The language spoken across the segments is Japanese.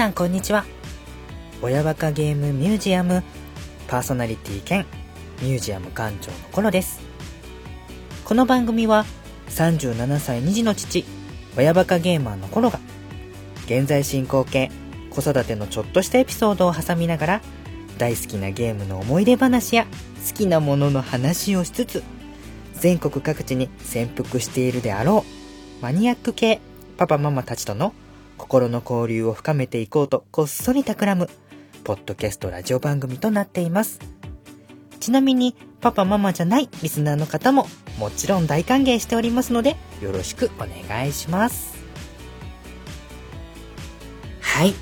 さんこんにちは。親バカゲームミュージアムパーソナリティ兼ミュージアム館長のコロです。この番組は37歳2児の父親バカゲーマーのコロが現在進行形子育てのちょっとしたエピソードを挟みながら大好きなゲームの思い出話や好きなものの話をしつつ全国各地に潜伏しているであろうマニアック系パパママたちとの心の交流を深めていこうとこっそり企むポッドキャストラジオ番組となっています。ちなみにパパママじゃないリスナーの方ももちろん大歓迎しておりますのでよろしくお願いします。はい。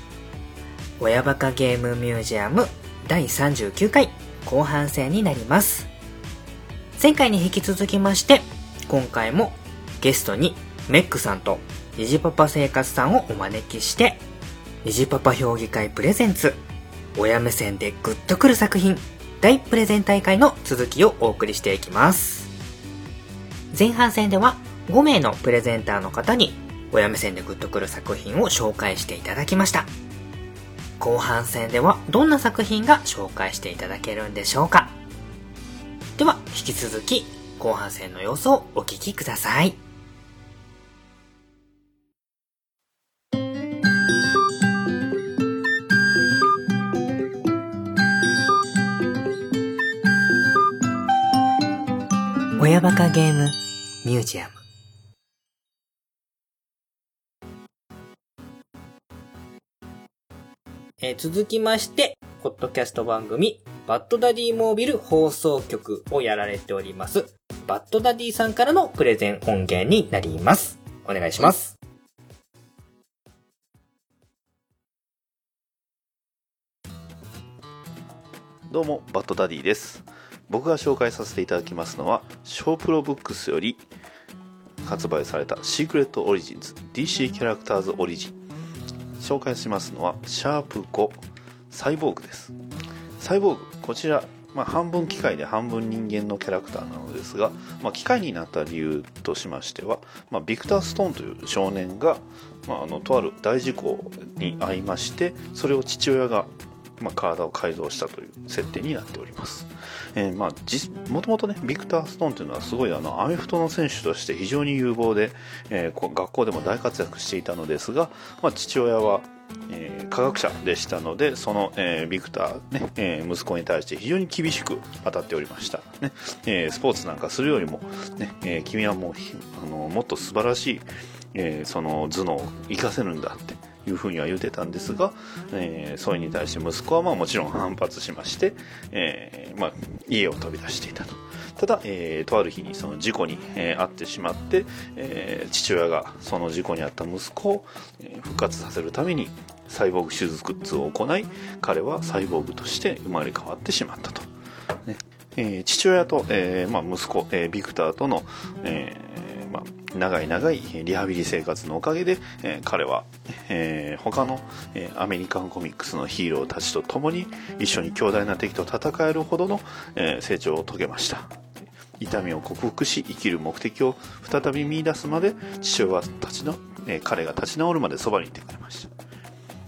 親バカゲームミュージアム第39回後半戦になります。前回に引き続きまして今回もゲストにメックさんと虹パパ生活さんをお招きして虹パパ評議会プレゼンツ親目線でグッとくる作品大プレゼン大会の続きをお送りしていきます。前半戦では5名のプレゼンターの方に親目線でグッとくる作品を紹介していただきました。後半戦ではどんな作品が紹介していただけるんでしょうか。では引き続き後半戦の様子をお聞きください。親バカゲームミュージアムえー続きまして、ポッドキャスト番組、バッドダディモービル放送局をやられております、バッドダディさんからのプレゼン音源になります。お願いします。どうも、バッドダディです。僕が紹介させていただきますのは、ショープロブックスより発売されたシークレットオリジンズ DC キャラクターズオリジン。紹介しますのは、シャープ5サイボーグです。サイボーグ、こちら、まあ、半分機械で半分人間のキャラクターなのですが、まあ、機械になった理由としましては、まあ、ビクター・ストーンという少年が、まあ、あのとある大事故に遭いましてそれを父親がまあ、体を改造したという設定になっております。えーまあ、もともとね、ビクター・ストーンというのはすごいあの、アメフトの選手として非常に有望で、えー学校でも大活躍していたのですが、まあ、父親は、えー科学者でしたので、その、えービクター、ね、えー息子に対して非常に厳しく当たっておりました。ね、えースポーツなんかするよりも、ね、えー君はもう、あの、もっと素晴らしい、えーその頭脳を活かせるんだっていうふうには言ってたんですが、えーそれに対して息子はまあもちろん反発しまして、えーまあ、家を飛び出していたと。ただ、えーとある日にその事故に、えー遭ってしまって、えー父親がその事故に遭った息子をえ復活させるためにサイボーグ手術を行い彼はサイボーグとして生まれ変わってしまったと。ねえー父親と、えまあ、息子、えビクターとの、えー、長い長いリハビリ生活のおかげで、えー彼は、えー他の、えーアメリカンコミックスのヒーローたちと共に一緒に強大な敵と戦えるほどの、え成長を遂げました。痛みを克服し生きる目的を再び見出すまで父親は立ちの、え彼が立ち直るまでそばにいてくれました。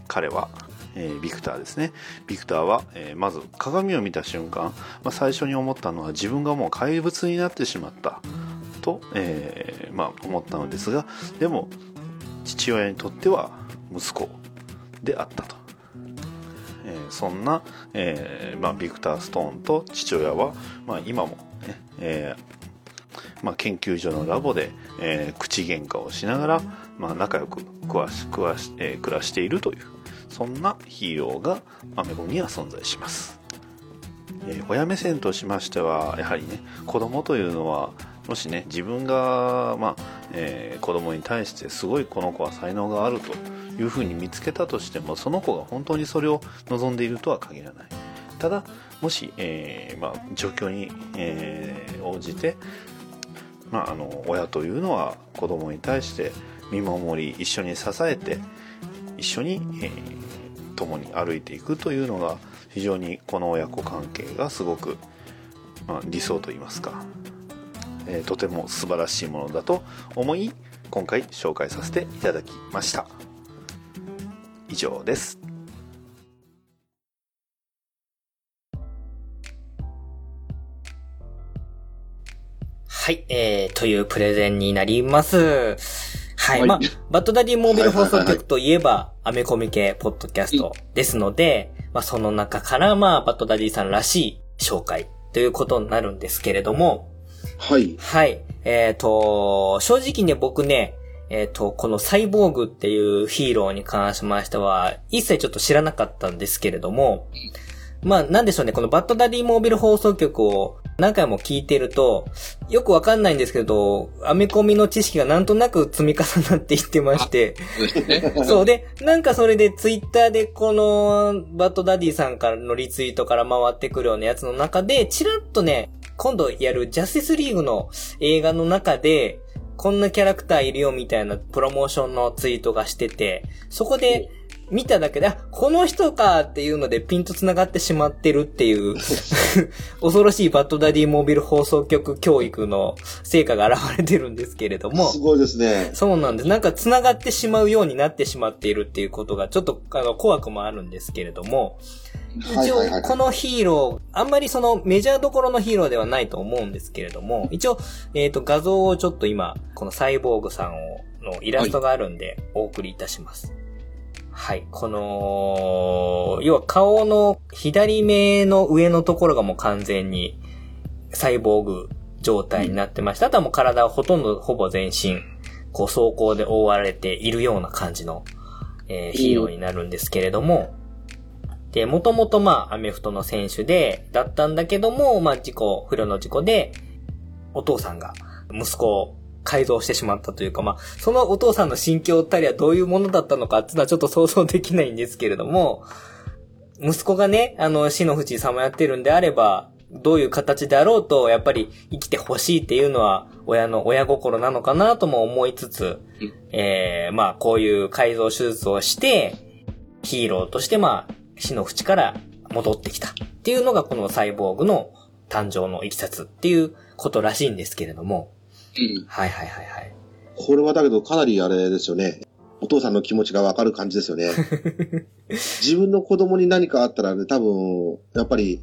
彼は、えービクターですね。ビクターは、えーまず鏡を見た瞬間、まあ、最初に思ったのは自分がもう怪物になってしまった。と、えーまあ、思ったのですがでも父親にとっては息子であったと、えーそんな、えーまあ、ビクター・ストーンと父親は、まあ、今もね、えーまあ、研究所のラボで、えー口喧嘩をしながら、まあ、仲良く暮らし暮らし、えー暮らしているというそんなヒーローがアメゴには存在します、えー親目線としましてはやはりね子供というのはもしね自分が、まあえー子供に対してすごいこの子は才能があるというふうに見つけたとしてもその子が本当にそれを望んでいるとは限らない。ただもし、えーまあ、状況に、えー応じてまあ、あの親というのは子供に対して見守り一緒に支えて一緒に、えー共に歩いていくというのが非常にこの親子関係がすごく、まあ、理想といいますか、えー、とても素晴らしいものだと思い今回紹介させていただきました以上ですはい、えー、というプレゼンになります。はい。はい、まあ、バッドダディモービル放送局といえば、アメコミ系ポッドキャストですので、まあ、その中から、まあ、バッドダディさんらしい紹介ということになるんですけれども、はい。はい。えっ、と、正直ね、僕ね、えっ、と、このサイボーグっていうヒーローに関しましては、一切ちょっと知らなかったんですけれども、まあ、なんでしょうね、このバッドダディモービル放送局を何回も聞いてると、よくわかんないんですけど、アメコミの知識がなんとなく積み重なっていってまして、そう で、なんかそれでツイッターでこのバッドダディさんからのリツイートから回ってくるようなやつの中で、チラッとね、今度やるジャスティスリーグの映画の中で、こんなキャラクターいるよみたいなプロモーションのツイートがしてて、そこで見ただけで、あ、この人かっていうのでピンと繋がってしまってるっていう、恐ろしいバッドダディモービル放送局教育の成果が現れてるんですけれども、すごいですね。そうなんです。なんか繋がってしまうようになってしまっているっていうことがちょっとあの怖くもあるんですけれども、一応。このヒーロー、あんまりそのメジャーどころのヒーローではないと思うんですけれども、一応、えっ、と画像をちょっと今、このサイボーグさんをのイラストがあるんでお送りいたします。はい。この、要は顔の左目の上のところがもう完全にサイボーグ状態になってまして、あとはもう体はほとんどほぼ全身、こう装甲で覆われているような感じの、えーヒーローになるんですけれども、で、もともとまあ、アメフトの選手で、だったんだけども、まあ、事故、不慮の事故で、お父さんが息子を改造してしまったというか、まあ、そのお父さんの心境たりはどういうものだったのかっていうのはちょっと想像できないんですけれども、息子がね、あの、死の淵さまやってるんであれば、どういう形であろうと、やっぱり生きてほしいっていうのは、親の親心なのかなとも思いつつ、えー、まあ、こういう改造手術をして、ヒーローとしてまあ、死の淵から戻ってきたっていうのがこのサイボーグの誕生のいきさつっていうことらしいんですけれども。うんはいはいはいはい。これはだけどかなりあれですよね。お父さんの気持ちがわかる感じですよね。自分の子供に何かあったらね、多分、やっぱり、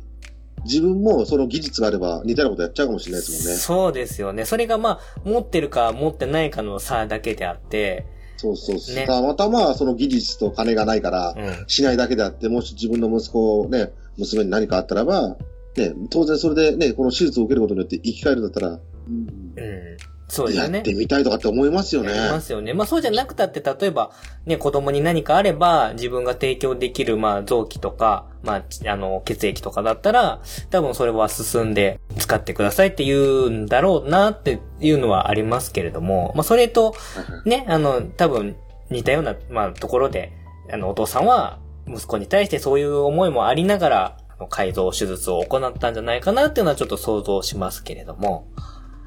自分もその技術があれば似たようなことやっちゃうかもしれないですもんね。そうですよね。それがまあ、持ってるか持ってないかの差だけであって、そうそうそう。ねたまたまその技術と金がないからう、ん。しないだけであって、もし自分の息子をね、娘に何かあったらば、ね、当然それでね、この手術を受けることによって生き返るんだったら、うん。そうですよねやって。みたいとかって思いますよね。ありますよね。まあそうじゃなくたって、例えば、ね、子供に何かあれば、自分が提供できる、まあ臓器とか、まあ、ちあの、血液とかだったら、多分それは進んで使ってくださいって言うんだろうなっていうのはありますけれども、まあそれと、ね、あの、多分似たような、まあところで、あの、お父さんは、息子に対してそういう思いもありながら、改造手術を行ったんじゃないかなっていうのはちょっと想像しますけれども。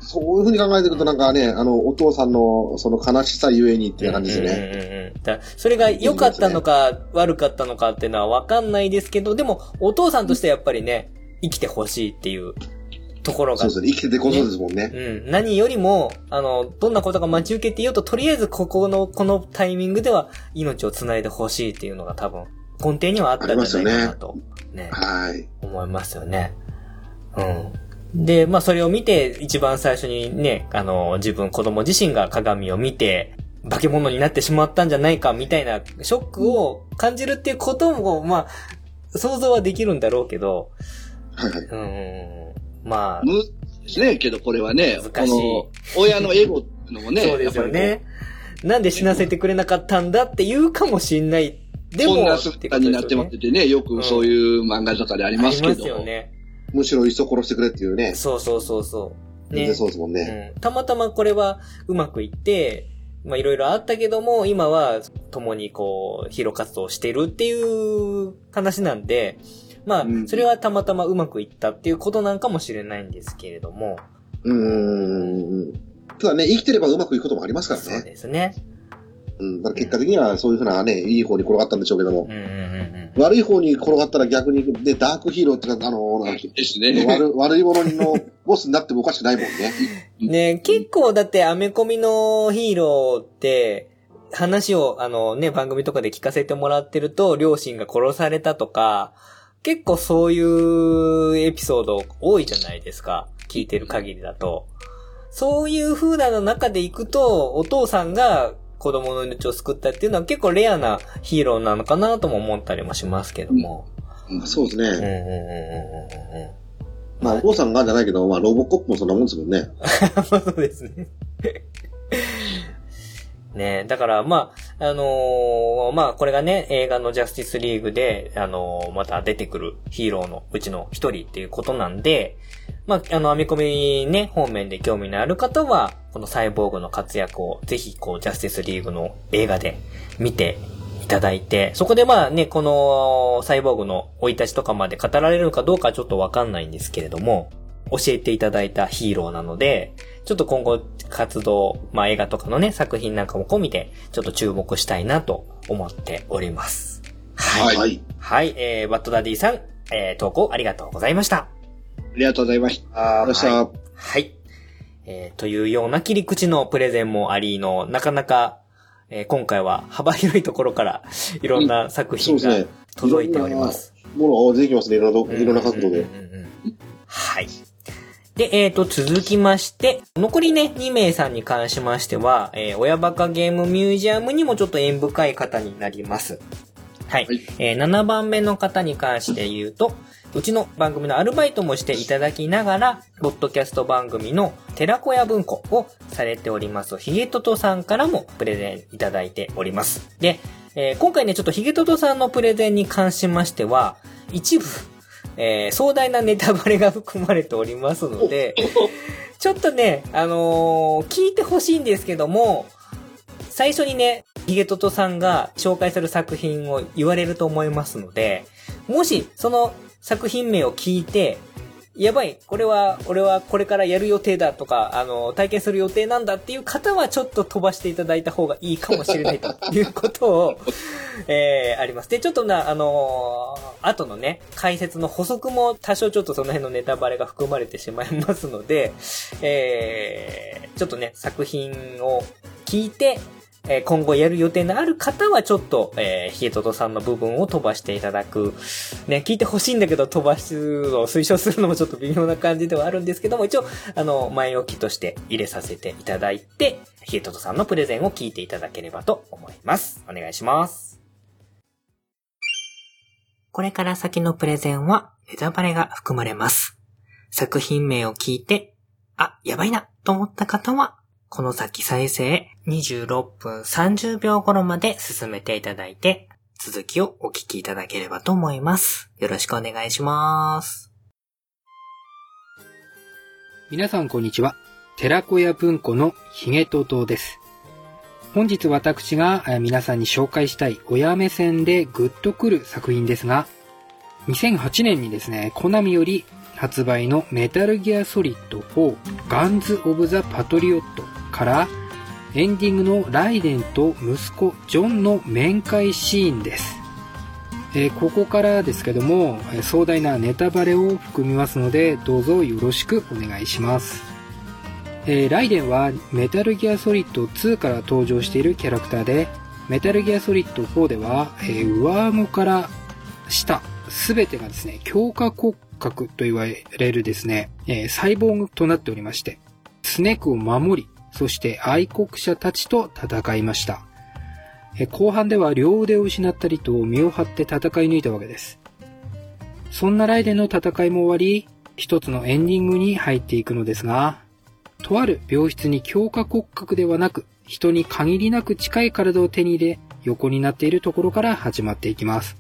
そういうふうに考えていくとなんかね、あの、お父さんのその悲しさゆえにっていう感じですね。うんうんうんうんだそれが良かったのか悪かったのかっていうのはわかんないですけど、でもお父さんとしてやっぱりね、生きてほしいっていうところがそうですね。生きててこそですもんね。うん。何よりも、あの、どんなことが待ち受けていようと、とりあえずここの、このタイミングでは命を繋いでほしいっていうのが多分、根底にはあったんじゃないかなと、ね、はい。思いますよね。うん。で、まあそれを見て、一番最初にね、あの、自分、子供自身が鏡を見て、化け物になってしまったんじゃないか、みたいなショックを感じるっていうことも、まあ、想像はできるんだろうけど、はいはい。うん。まあ、む、ね、けどこれはね、難しい親のエゴのもね、そうですよね。なんで死なせてくれなかったんだって言うかもしんない。でも、こんな姿になってまっててね、よくそういう漫画とかでありますけど。ありますよね。むしろいっそ殺してくれっていうね。そうそうそうそう。ね。そうですもんね。うん。たまたまこれはうまくいって、まあいろいろあったけども、今は共にこう、ヒーロー活動をしてるっていう話なんで、まあう、ん。それはたまたまうまくいったっていうことなんかもしれないんですけれども、うーん。ただね、生きてればうまくいくこともありますからそうね。ですね。うん。だから結果的にはそういうふうなね、いい方に転がったんでしょうけどもうん。うんうん悪い方に転がったら逆に、ね、ダークヒーローってか、あの、なんかですね。悪悪い者のボスになってもおかしくないもんね。う ん。ね結構だってアメコミのヒーローって、話をあのね、番組とかで聞かせてもらってると、両親が殺されたとか、結構そういうエピソード多いじゃないですか。聞いてる限りだと。そういう風なの中で行くと、お父さんが子供の命を救ったっていうのは結構レアなヒーローなのかなとも思ったりもしますけども。そうですうん、うん、うん、ね。うん、うん、うん。まあ、お父さんがじゃないけど、まあ、ロボコップもそんなもんですもんね。そうですね。ねだから、まあ、あのーまあ、これがね、映画のジャスティスリーグで、あのーまた出てくるヒーローのうちの一人っていうことなんで、まあ、あの、編み込みね、方面で興味のある方は、このサイボーグの活躍をぜひ、こう、ジャスティスリーグの映画で見ていただいて、そこでまあね、このサイボーグの生い立ちとかまで語られるかどうかはちょっとわかんないんですけれども、教えていただいたヒーローなので、ちょっと今後活動、まあ映画とかのね、作品なんかも込みで、ちょっと注目したいなと思っております。はい。はい。はい、えー、バッドダディさん、えー、投稿ありがとうございました。ありがとうございました。ありがとうございました。はい。えー、というような切り口のプレゼンもありの、なかなか、えー今回は 幅広いところからいろんな作品が。届いております。ものが出てきますね。いろんな、いろんな角度で。はい。で、えっ、と、続きまして、残りね、2名さんに関しましては、えー親バカゲームミュージアムにもちょっと縁深い方になります。はい。はいえー7番目の方に関して言うと、うちの番組のアルバイトもしていただきながら、ポッドキャスト番組の寺子屋文庫をされております、ヒゲトトさんからもプレゼンいただいております。で、えー今回ね、ちょっとヒゲトトさんのプレゼンに関しましては、一部、えー壮大なネタバレが含まれておりますので、ちょっとね、あのー聞いてほしいんですけども、最初にね、ヒゲトトさんが紹介する作品を言われると思いますので、もしその作品名を聞いて、やばい、これは、俺はこれからやる予定だとか、あの、体験する予定なんだっていう方はちょっと飛ばしていただいた方がいいかもしれないと いうことを、えー、あります。で、ちょっとな、あのー後のね、解説の補足も多少ちょっとその辺のネタバレが含まれてしまいますので、えー、ちょっとね、作品を聞いて、えー今後やる予定のある方はちょっと、えー、ヒゲトトさんの部分を飛ばしていただく。ね、聞いてほしいんだけど飛ばすを推奨するのもちょっと微妙な感じではあるんですけども、一応、あの、前置きとして入れさせていただいて、ヒゲトトさんのプレゼンを聞いていただければと思います。お願いします。これから先のプレゼンはネタバレが含まれます。作品名を聞いて、あ、やばいなと思った方は、この先再生26分30秒頃まで進めていただいて、続きをお聞きいただければと思います。よろしくお願いします。皆さんこんにちは。寺子屋文庫のひげととです。本日私が皆さんに紹介したい親目線でグッとくる作品ですが、2008年にですね、コナミより発売のメタルギアソリッド4ガンズ・オブ・ザ・パトリオットからエンディングのライデンと息子ジョンの面会シーンです。えーここからですけども、壮大なネタバレを含みますので、どうぞよろしくお願いします。えーライデンはメタルギアソリッド2から登場しているキャラクターで、メタルギアソリッド4では、えー上顎から下、すべてがですね、強化骨格と言われるですね、えーサイボーグとなっておりまして、スネークを守り、そして愛国者たちと戦いました。後半では両腕を失ったりと身を張って戦い抜いたわけです。そんなライデンの戦いも終わり、一つのエンディングに入っていくのですが、とある病室に強化骨格ではなく、人に限りなく近い体を手に入れ、横になっているところから始まっていきます。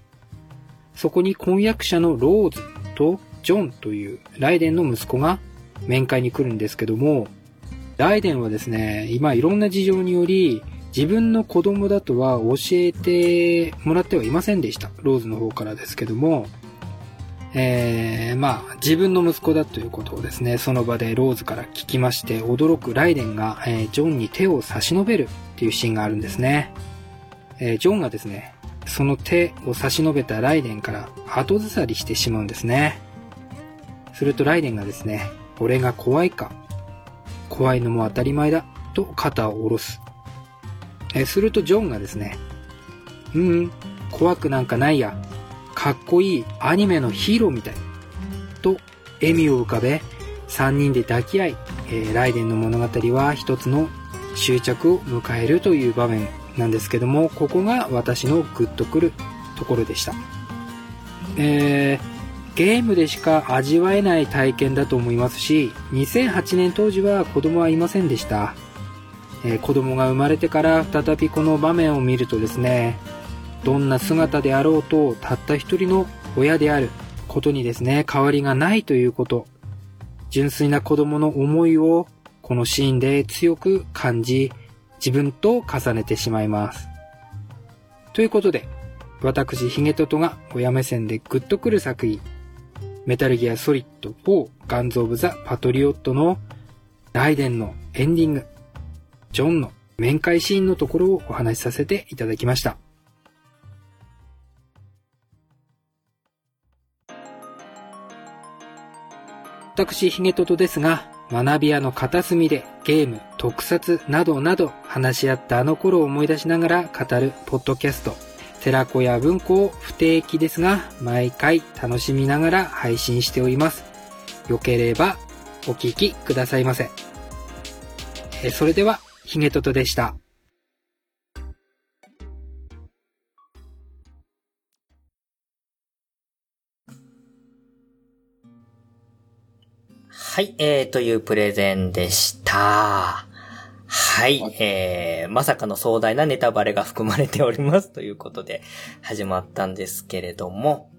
そこに婚約者のローズとジョンというライデンの息子が面会に来るんですけども、ライデンはですね、今いろんな事情により、自分の子供だとは教えてもらってはいませんでした。ローズの方からですけども、えー、まあ、自分の息子だということをですね、その場でローズから聞きまして、驚くライデンが、えージョンに手を差し伸べるっていうシーンがあるんですね。えージョンがですね、その手を差し伸べたライデンから後ずさりしてしまうんですね。するとライデンがですね、俺が怖いか。怖いのも当たり前だ。と肩を下ろす。えするとジョンがですね、うんうん、怖くなんかないや。かっこいいアニメのヒーローみたい。と笑みを浮かべ、3人で抱き合い、えーライデンの物語は一つの終着を迎えるという場面なんですけども、ここが私のグッとくるところでした。えーゲームでしか味わえない体験だと思いますし、2008年当時は子供はいませんでした。えー子供が生まれてから再びこの場面を見るとですね、どんな姿であろうと、たった一人の親であることにですね、変わりがないということ。純粋な子供の思いをこのシーンで強く感じ、自分と重ねてしまいます。ということで、私、ヒゲトトが親目線でグッとくる作品、メタルギアソリッド4ガンズ・オブ・ザ・パトリオットのライデンのエンディング、ジョンの面会シーンのところをお話しさせていただきました。私、ヒゲトトですが、学び屋の片隅でゲーム、特撮などなど話し合ったあの頃を思い出しながら語るポッドキャスト、寺子屋文庫を不定期ですが、毎回楽しみながら配信しております。よければお聞きくださいませ。えそれでは、ヒゲトトでした。はい、えー、というプレゼンでした。はい、えー、まさかの壮大なネタバレが含まれておりますということで始まったんですけれども、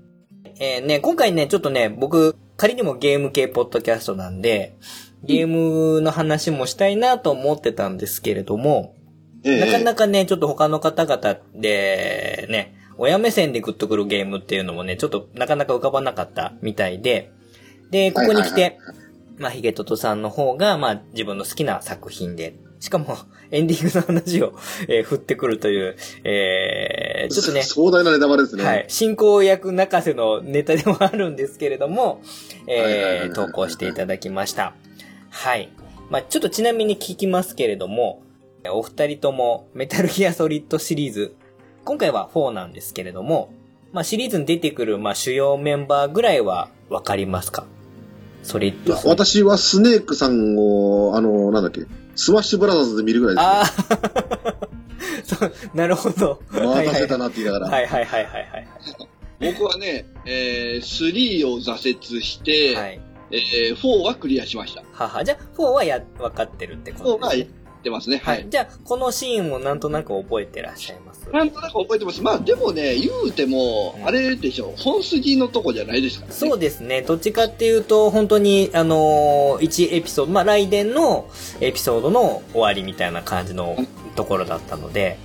えー、ね、今回ね、ちょっとね、僕、仮にもゲーム系ポッドキャストなんで、ゲームの話もしたいなと思ってたんですけれども、ええ。なかなかね、ちょっと他の方々で、ね、親目線でグッとくるゲームっていうのもね、ちょっとなかなか浮かばなかったみたいで、で、ここに来て、まあ、ヒゲトトさんの方が、まあ、自分の好きな作品で、しかも、エンディングの話を、えー振ってくるという、えー、ちょっとね、壮大なネタバレですね。はい。進行役泣かせのネタでもあるんですけれども、えー、投稿していただきました。はい。まあちょっとちなみに聞きますけれども、お二人ともメタルギアソリッドシリーズ、今回は4なんですけれども、まあシリーズに出てくる、まあ主要メンバーぐらいはわかりますか？ソリッいやドソリッド。私はスネークさんを、あの、なんだっけ、スマッシュブラザーズで見るぐらいです、ああ そう、なるほど。待たせたなって言いながら。はいはいはいはいはい。僕はね、えー、3を挫折して、はい。えー、4はクリアしました。はは。じゃあ、4はや、分かってるってこと4がやっですね。てますね。はい。。じゃあ、このシーンもなんとなく覚えてらっしゃいます？なんとなく覚えてます。まあでもね、言うても、あれでしょ、本筋のとこじゃないですからね。そうですね。どっちかっていうと、本当に、あのー、1エピソード、まあ、雷電のエピソードの終わりみたいな感じのところだったので、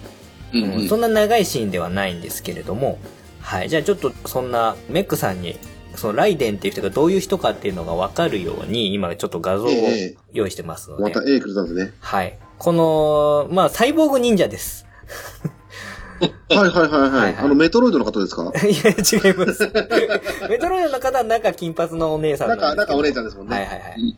うんうんうんそんな長いシーンではないんですけれども、はい。じゃあちょっと、そんな、メックさんに、そのライデンっていう人がどういう人かっていうのがわかるように、今ちょっと画像をええ用意してますので、また A くれたんですね。はい。この、まあ、サイボーグ忍者です。はいはいはいはい。あの、メトロイドの方ですか？いや、違います。メトロイドの方はなんか金髪のお姉さんななんんか、なんかお姉ちゃんですもんね。はいはいはい。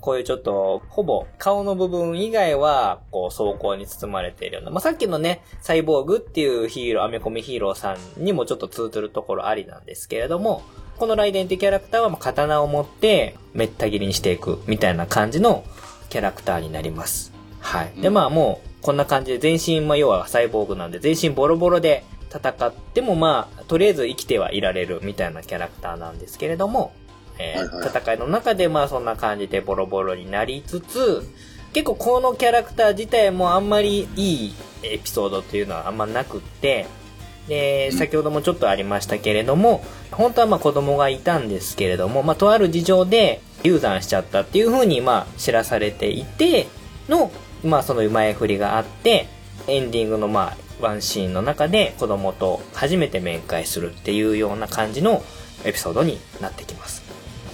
こういうちょっと、ほぼ顔の部分以外は、こう、装甲に包まれているような。まあ、さっきのね、サイボーグっていうヒーロー、アメコミヒーローさんにもちょっと通ずるところありなんですけれども、このライデンってキャラクターはもう刀を持って、めった切りにしていく、みたいな感じのキャラクターになります。はい。で、まあもう、こんな感じで全身、まあ要はサイボーグなんで、全身ボロボロで戦ってもまあ、とりあえず生きてはいられるみたいなキャラクターなんですけれども、えー戦いの中でまあそんな感じでボロボロになりつつ、結構このキャラクター自体もあんまりいいエピソードっていうのはあんまなくって、で、先ほどもちょっとありましたけれども、本当はまあ子供がいたんですけれども、まあとある事情で流産しちゃったっていう風にまあ知らされていての、まあその前振りがあって、エンディングのまあワンシーンの中で子供と初めて面会するっていうような感じのエピソードになってきます。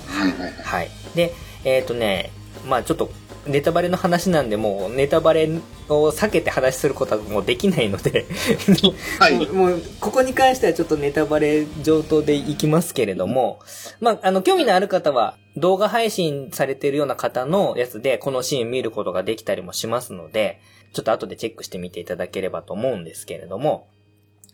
はいはい。で、えっ、とね、まあちょっと、ネタバレの話なんで、もうネタバレを避けて話することはもうできないので、はい。もうここに関してはちょっとネタバレ上等でいきますけれども、まあ、あの、興味のある方は、動画配信されているような方のやつで、このシーン見ることができたりもしますので、ちょっと後でチェックしてみていただければと思うんですけれども、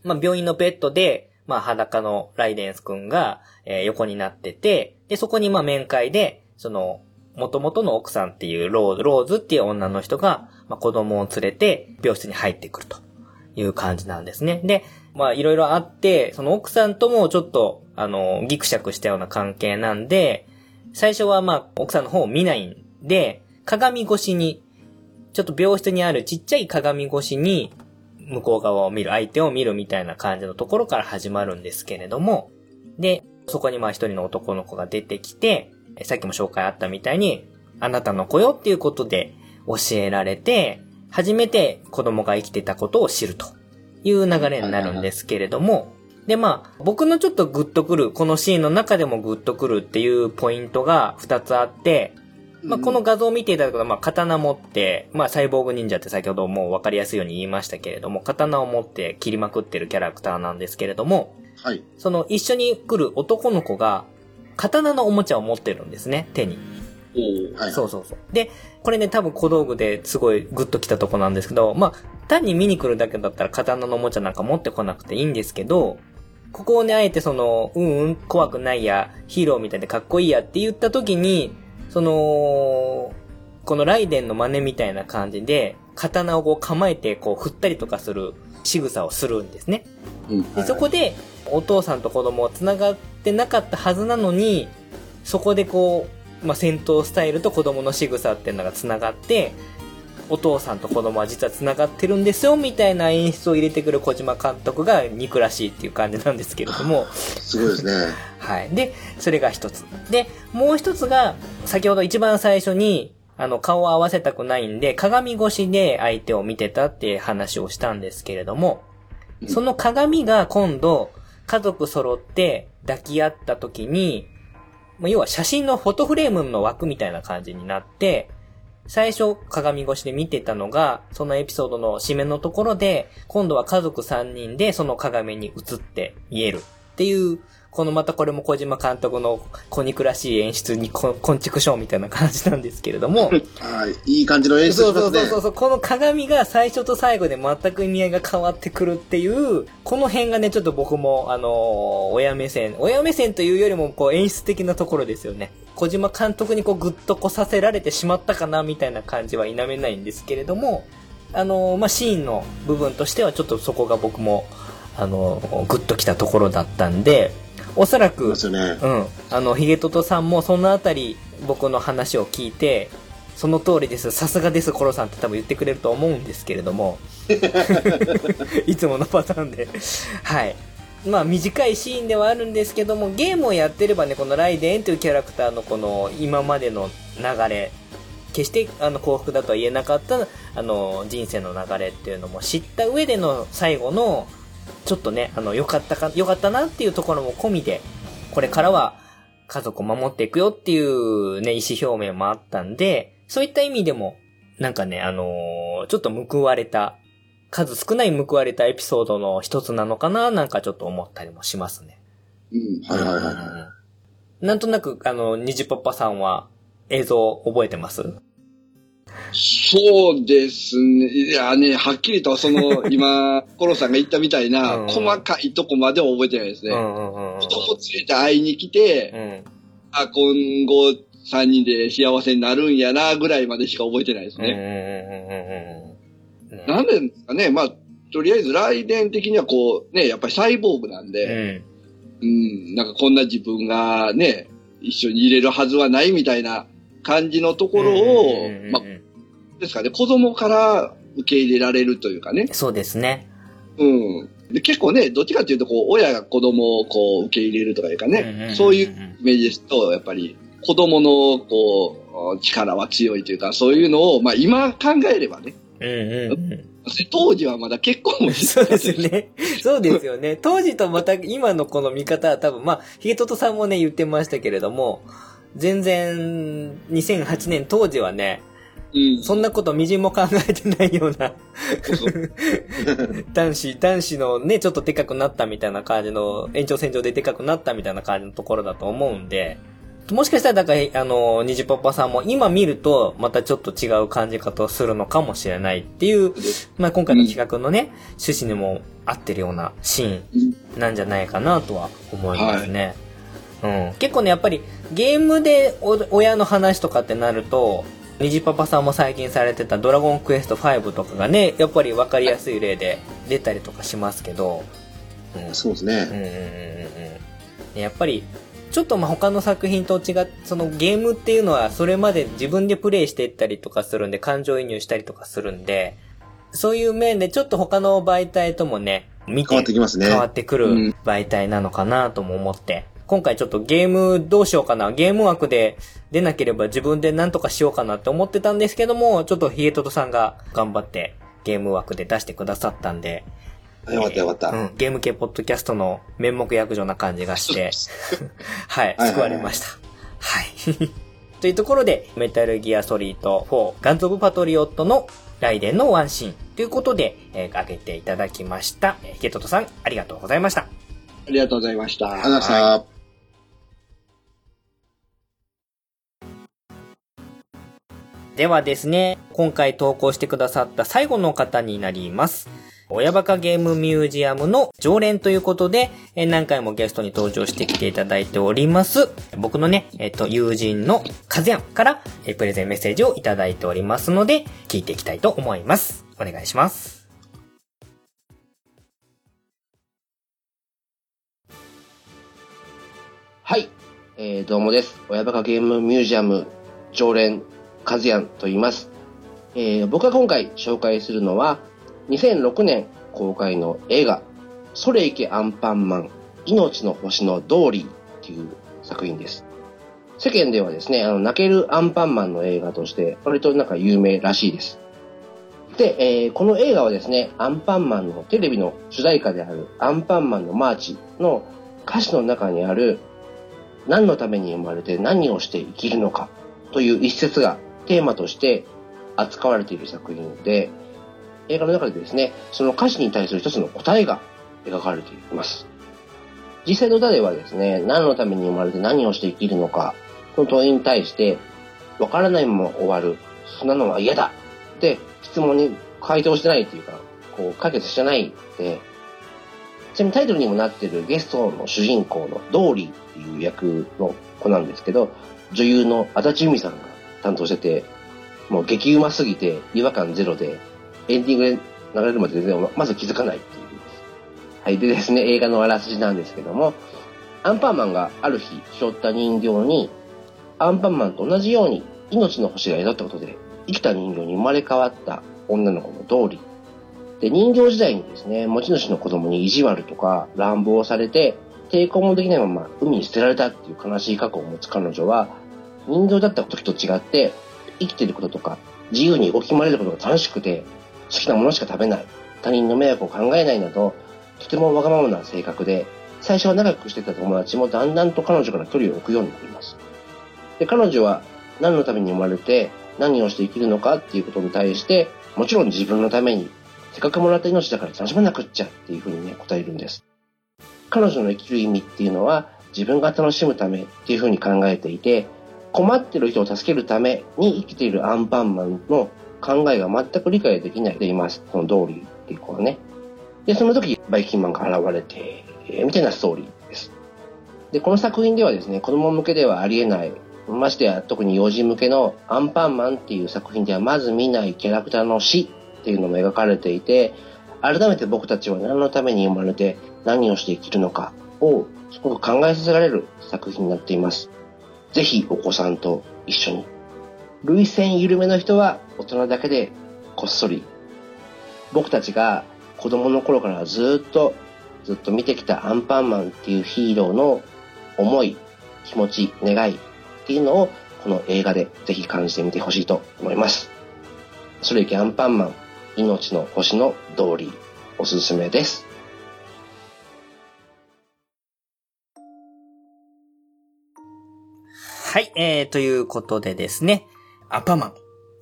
まあ、病院のベッドで、まあ、裸のライデンス君が、えー横になってて、で、そこにまあ面会で、その、元々の奥さんっていうローズ、ローズっていう女の人が、まあ、子供を連れて病室に入ってくるという感じなんですね。で、まあいろいろあって、その奥さんともちょっと、あの、ギクシャクしたような関係なんで、最初はまあ奥さんの方を見ないんで、鏡越しに、ちょっと病室にあるちっちゃい鏡越しに、向こう側を見る、相手を見るみたいな感じのところから始まるんですけれども、で、そこにまあ一人の男の子が出てきて、さっきも紹介あったみたいに、あなたの子よっていうことで教えられて、初めて子供が生きてたことを知るという流れになるんですけれども、で、まあ、僕のちょっとグッとくる、このシーンの中でもグッとくるっていうポイントが2つあって、まあ、この画像を見ていただくと、まあ、刀持って、まあ、サイボーグ忍者って先ほどもう分かりやすいように言いましたけれども、刀を持って切りまくってるキャラクターなんですけれども、はい。その一緒に来る男の子が、刀のおもちゃを持ってるんですね、手に。おはい。そうそうそう。で、これね、多分小道具ですごいグッときたとこなんですけど、まあ、単に見に来るだけだったら刀のおもちゃなんか持ってこなくていいんですけど、ここをね、あえてその、うんうん、怖くないや、ヒーローみたいでかっこいいやって言った時に、その、このライデンの真似みたいな感じで、刀をこう構えてこう振ったりとかする仕草をするんですね。うん、でそこで、お父さんと子供は繋がってなかったはずなのに、そこでこう、まあ、戦闘スタイルと子供の仕草っていうのが繋がって、お父さんと子供は実は繋がってるんですよ、みたいな演出を入れてくる小島監督が憎らしいっていう感じなんですけれども。すごいですね。はい。で、それが一つ。で、もう一つが、先ほど一番最初に、あの、顔を合わせたくないんで、鏡越しで相手を見てたって話をしたんですけれども、その鏡が今度、家族揃って抱き合った時に、要は写真のフォトフレームの枠みたいな感じになって、最初鏡越しで見てたのが、そのエピソードの締めのところで、今度は家族3人でその鏡に映って見えるっていうこのまたこれも小島監督の小憎らしい演出にこ、こんちくしょうみたいな感じなんですけれども。はい。いい感じの演出しますね。そうそうそうそう。この鏡が最初と最後で全く意味合いが変わってくるっていう、この辺がね、ちょっと僕も、あのー、親目線、親目線というよりも、こう、演出的なところですよね。小島監督にこう、ぐっとこさせられてしまったかな、みたいな感じは否めないんですけれども、あのー、まあ、シーンの部分としては、ちょっとそこが僕も、あのー、ぐっときたところだったんで、おそらく、ね、うん。あの、ヒゲトトさんもそのあたり僕の話を聞いて、その通りです。さすがです、コロさんって多分言ってくれると思うんですけれども。いつものパターンで。はい。まあ短いシーンではあるんですけども、ゲームをやってればね、このライデンというキャラクターのこの今までの流れ、決してあの幸福だとは言えなかったあの人生の流れっていうのも知った上での最後のちょっとね、あの、良かったか、良かったなっていうところも込みで、これからは家族を守っていくよっていうね、意思表明もあったんで、そういった意味でも、なんかね、あのー、ちょっと報われた、数少ない報われたエピソードの一つなのかな、なんかちょっと思ったりもしますね。うん、はいはいはいはい。なんとなく、あの、ニジパパさんは映像覚えてます？そうですね。いやね、はっきりとその、今、コロさんが言ったみたいな、細かいとこまでは覚えてないですね。子供連れて会いに来て、うん、あ、今後3人で幸せになるんやな、ぐらいまでしか覚えてないですね。なんでですかね、まあ、とりあえず来年的にはこう、ね、やっぱりサイボーグなんで、うん、うん、なんかこんな自分がね、一緒に入れるはずはないみたいな感じのところを、まあ、ですかね、子供から受け入れられるというかね。そうですね。うん。で結構ね、どっちかっていうと、こう、親が子供をこう、受け入れるとかいうかね、そういうイメージですと、やっぱり、子供の、こう、力は強いというか、そういうのを、まあ今考えればね。うんうんうん。当時はまだ結婚もそうですね。そうですよね。当時とまた今のこの見方は多分、まあ、ヒゲトトさんもね、言ってましたけれども、全然、2008年当時はね、うん、そんなことみじんも考えてないような。男子、男子のね、ちょっとでかくなったみたいな感じの、延長線上ででかくなったみたいな感じのところだと思うんで、もしかしたら、だから、あの、ニジパパさんも今見ると、またちょっと違う感じ方をするのかもしれないっていう、まあ今回の企画のね、うん、趣旨にも合ってるようなシーンなんじゃないかなとは思いますね。はい。うん。結構ね、やっぱりゲームで親の話とかってなると、虹パパさんも最近されてたドラゴンクエスト5とかがね、やっぱり分かりやすい例で出たりとかしますけど。うん、そうですね。うんうんうんうん。やっぱり、ちょっとまあ他の作品と違って、そのゲームっていうのはそれまで自分でプレイしていったりとかするんで、感情移入したりとかするんで、そういう面でちょっと他の媒体ともね、見て変わってきますね。変わってくる媒体なのかなとも思って、今回ちょっとゲームどうしようかな、ゲーム枠で出なければ自分で何とかしようかなって思ってたんですけども、ちょっとヒゲトトさんが頑張ってゲーム枠で出してくださったんで、よかったよかった、うん。ゲーム系ポッドキャストの面目役所な感じがして、はい、救われました。はい。というところで、メタルギアソリッド4ガンズ・オブ・パトリオットのライデンのワンシーンということで、えー、挙げていただきました。ヒゲトトさん、ありがとうございました。ありがとうございました。ありがとうございました。ではですね、今回投稿してくださった最後の方になります。親バカゲームミュージアムの常連ということで、何回もゲストに登場してきていただいております。僕のね、えっと、友人のカズヤンからプレゼンメッセージをいただいておりますので、聞いていきたいと思います。お願いします。はい。えー、どうもです。親バカゲームミュージアム常連カズヤンと言います。えー、僕が今回紹介するのは、2006年公開の映画、それいけアンパンマン、命の星のドーリーっていう作品です。世間ではですね、あの、泣けるアンパンマンの映画として、割となんか有名らしいです。で、えー、この映画はですね、アンパンマンのテレビの主題歌であるアンパンマンのマーチの歌詞の中にある何のために生まれて何をして生きるのかという一節がテーマとして扱われている作品で、映画の中でですね、その歌詞に対する一つの答えが描かれています。実際の歌ではですね、何のために生まれて何をして生きるのか、の問いに対して、わからないまま終わる。そんなのは嫌だって質問に回答してないっていうか、こう解決してないで、ちなみにタイトルにもなってるゲストの主人公のドーリーっていう役の子なんですけど、女優の足立由美さんが担当してて、もう激うますぎて違和感ゼロで、エンディングで流れるまで全然まず気づかないっていう。はい。でですね、映画のあらすじなんですけども、アンパンマンがある日背負った人形に、アンパンマンと同じように命の星が宿ったことで、生きた人形に生まれ変わった女の子の通り。で、人形時代にですね、持ち主の子供に意地悪とか乱暴されて、抵抗もできないまま海に捨てられたっていう悲しい過去を持つ彼女は、人形だった時と違って、生きてることとか、自由に動き回れることが楽しくて、好きなものしか食べない、他人の迷惑を考えないなど、とてもわがままな性格で、最初は仲良くしてた友達もだんだんと彼女から距離を置くようになります。で、彼女は何のために生まれて、何をして生きるのかっていうことに対して、もちろん自分のために、せっかくもらった命だから楽しまなくっちゃっていうふうにね、答えるんです。彼女の生きる意味っていうのは、自分が楽しむためっていうふうに考えていて、困ってる人を助けるために生きているアンパンマンの考えが全く理解できないでいます。このドーリーっていう子はね。で、その時、バイキンマンが現れて、えー、みたいなストーリーです。で、この作品ではですね、子供向けではありえない、ましてや特に幼児向けのアンパンマンっていう作品ではまず見ないキャラクターの死っていうのも描かれていて、改めて僕たちは何のために生まれて何をして生きるのかをすごく考えさせられる作品になっています。ぜひお子さんと一緒に。類線緩めの人は大人だけでこっそり。僕たちが子供の頃からずっとずっと見てきたアンパンマンっていうヒーローの思い、気持ち、願いっていうのをこの映画でぜひ感じてみてほしいと思います。それいけアンパンマン、命の星の通り、おすすめです。はい、えー、ということでですね、アパマン。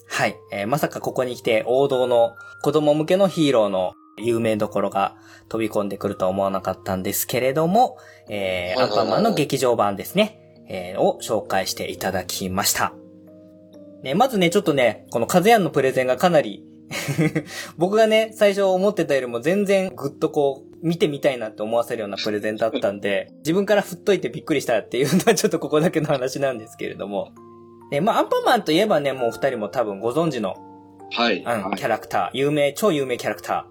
はい、えー、まさかここに来て王道の子供向けのヒーローの有名どころが飛び込んでくるとは思わなかったんですけれども、えー、アンパンマンの劇場版ですね、えー、を紹介していただきました。ね、まずね、ちょっとね、このカズヤンのプレゼンがかなり 僕がね、最初思ってたよりも全然ぐっとこう、見てみたいなって思わせるようなプレゼンだったんで、自分から振っといてびっくりしたっていうのはちょっとここだけの話なんですけれども。で、まあ、アンパンマンといえばね、もう二人も多分ご存知の、はい。うん、キャラクター、有名、超有名キャラクタ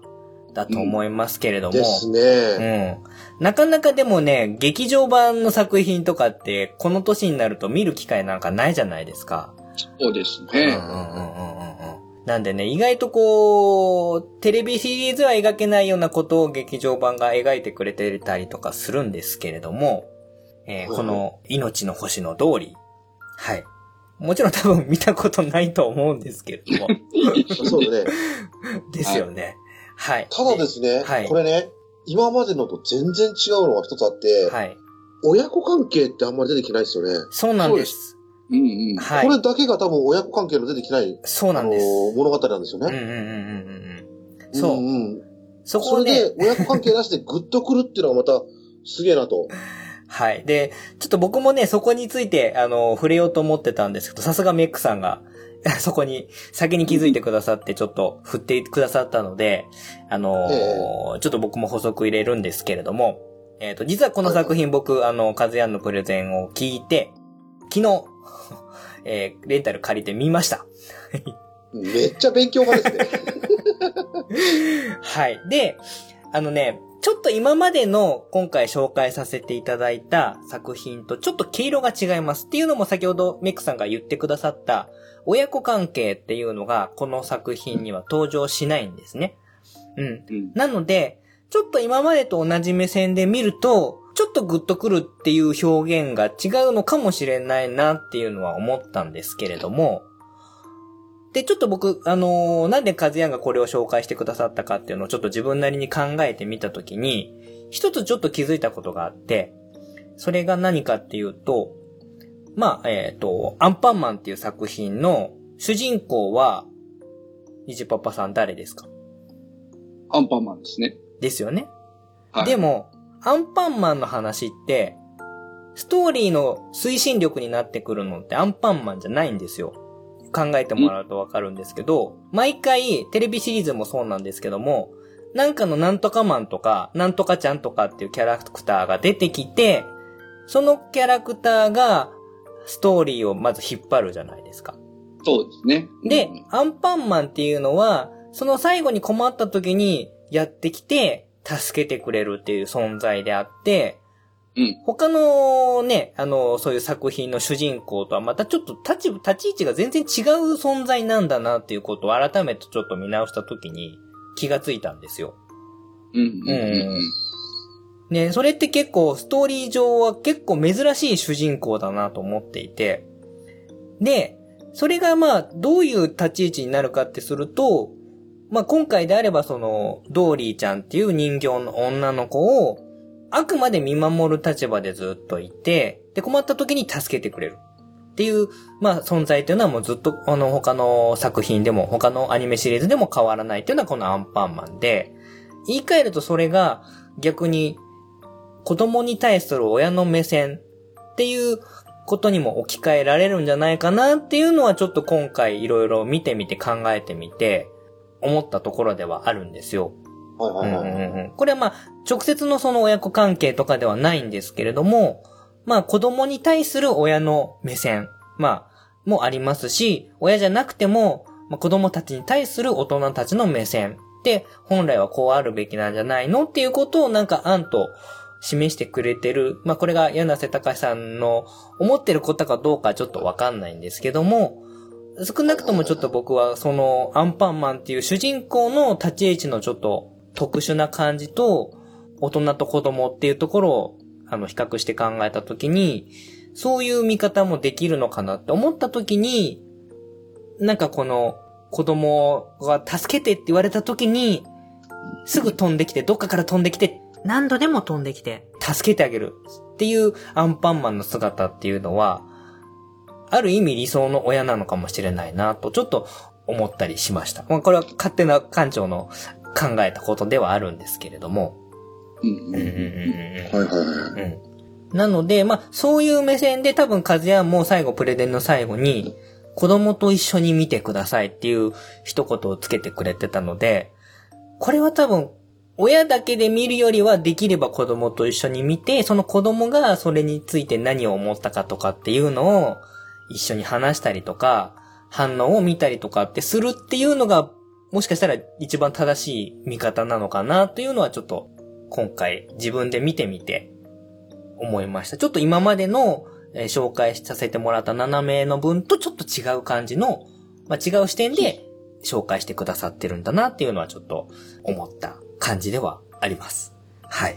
ーだと思いますけれども。ですね。うん。なかなかでもね、劇場版の作品とかって、この年になると見る機会なんかないじゃないですか。そうですね。うんうんうんうんうん。なんでね、意外とこう、テレビシリーズは描けないようなことを劇場版が描いてくれてたりとかするんですけれども、えー、この、命の星の通り、はい。もちろん多分見たことないと思うんですけれども。そうね。ですよね。はい。ただですね、はい、これね、今までのと全然違うのが一つあって、はい。親子関係ってあんまり出てきないですよね。そうなんです。うんうん。はい。これだけが多分親子関係の出てきない。そうなんです。物語なんですよね。うんうんうん。そう。うんうん。そこで、それで親子関係なしでグッとくるっていうのがまたすげえなと。はい。で、ちょっと僕もね、そこについて、あの、触れようと思ってたんですけど、さすがメックさんが、そこに先に気づいてくださって、ちょっと振ってくださったので、あのー、ちょっと僕も補足入れるんですけれども、えっ、ー、と、実はこの作品僕、あの、カズヤンのプレゼンを聞いて、昨日、えー、レンタル借りてみました。めっちゃ勉強家ですね。はい。で、あのね、ちょっと今までの今回紹介させていただいた作品とちょっと毛色が違います。っていうのも先ほどメックさんが言ってくださった親子関係っていうのがこの作品には登場しないんですね。うん。うん、なので、ちょっと今までと同じ目線で見ると、ちょっとグッとくるっていう表現が違うのかもしれないなっていうのは思ったんですけれども、で、ちょっと僕、あのー、なんでカズヤンがこれを紹介してくださったかっていうのをちょっと自分なりに考えてみたときに、一つちょっと気づいたことがあって、それが何かっていうと、まあ、えっ、ー、と、アンパンマンっていう作品の主人公は、ニジパパさん誰ですか？アンパンマンですね。ですよね。はい、でも、アンパンマンの話って、ストーリーの推進力になってくるのってアンパンマンじゃないんですよ。考えてもらうとわかるんですけど、毎回テレビシリーズもそうなんですけども、なんかのなんとかマンとか、なんとかちゃんとかっていうキャラクターが出てきて、そのキャラクターがストーリーをまず引っ張るじゃないですか。そうですね。で、アンパンマンっていうのは、その最後に困った時にやってきて、助けてくれるっていう存在であって、うん。他のね、あの、そういう作品の主人公とはまたちょっと立ち、立ち位置が全然違う存在なんだなっていうことを改めてちょっと見直した時に気がついたんですよ。うん。うん。ね、それって結構ストーリー上は結構珍しい主人公だなと思っていて、で、それがまあ、どういう立ち位置になるかってすると、まあ、今回であればその、ドーリーちゃんっていう人形の女の子を、あくまで見守る立場でずっといて、で、困った時に助けてくれる。っていう、まあ、存在っていうのはもうずっと、あの、他の作品でも、他のアニメシリーズでも変わらないっていうのはこのアンパンマンで、言い換えるとそれが逆に子供に対する親の目線っていうことにも置き換えられるんじゃないかなっていうのはちょっと今回いろいろ見てみて考えてみて、思ったところではあるんですよ。これはまあ、直接のその親子関係とかではないんですけれども、まあ子供に対する親の目線、まあ、もありますし、親じゃなくても、まあ、子供たちに対する大人たちの目線で、本来はこうあるべきなんじゃないのっていうことをなんか案と示してくれてる。まあこれが柳瀬隆さんの思ってることかどうかちょっとわかんないんですけども、少なくともちょっと僕はそのアンパンマンっていう主人公の立ち位置のちょっと特殊な感じと大人と子供っていうところをあの比較して考えたときにそういう見方もできるのかなって思ったときになんかこの子供が助けてって言われたときにすぐ飛んできてどっかから飛んできて何度でも飛んできて。助けてあげるっていうアンパンマンの姿っていうのはある意味理想の親なのかもしれないなと、ちょっと思ったりしました。まあ、これは勝手な館長の考えたことではあるんですけれども。うん。うんうんうん。はいはいはい。うん。なので、まあ、そういう目線で多分、和也も最後、プレゼンの最後に、子供と一緒に見てくださいっていう一言をつけてくれてたので、これは多分、親だけで見るよりはできれば子供と一緒に見て、その子供がそれについて何を思ったかとかっていうのを一緒に話したりとか、反応を見たりとかってするっていうのが、もしかしたら一番正しい見方なのかなというのはちょっと今回自分で見てみて思いました。ちょっと今までの、えー、紹介させてもらった7名の分とちょっと違う感じの、まあ、違う視点で紹介してくださってるんだなっていうのはちょっと思った感じではあります。はい。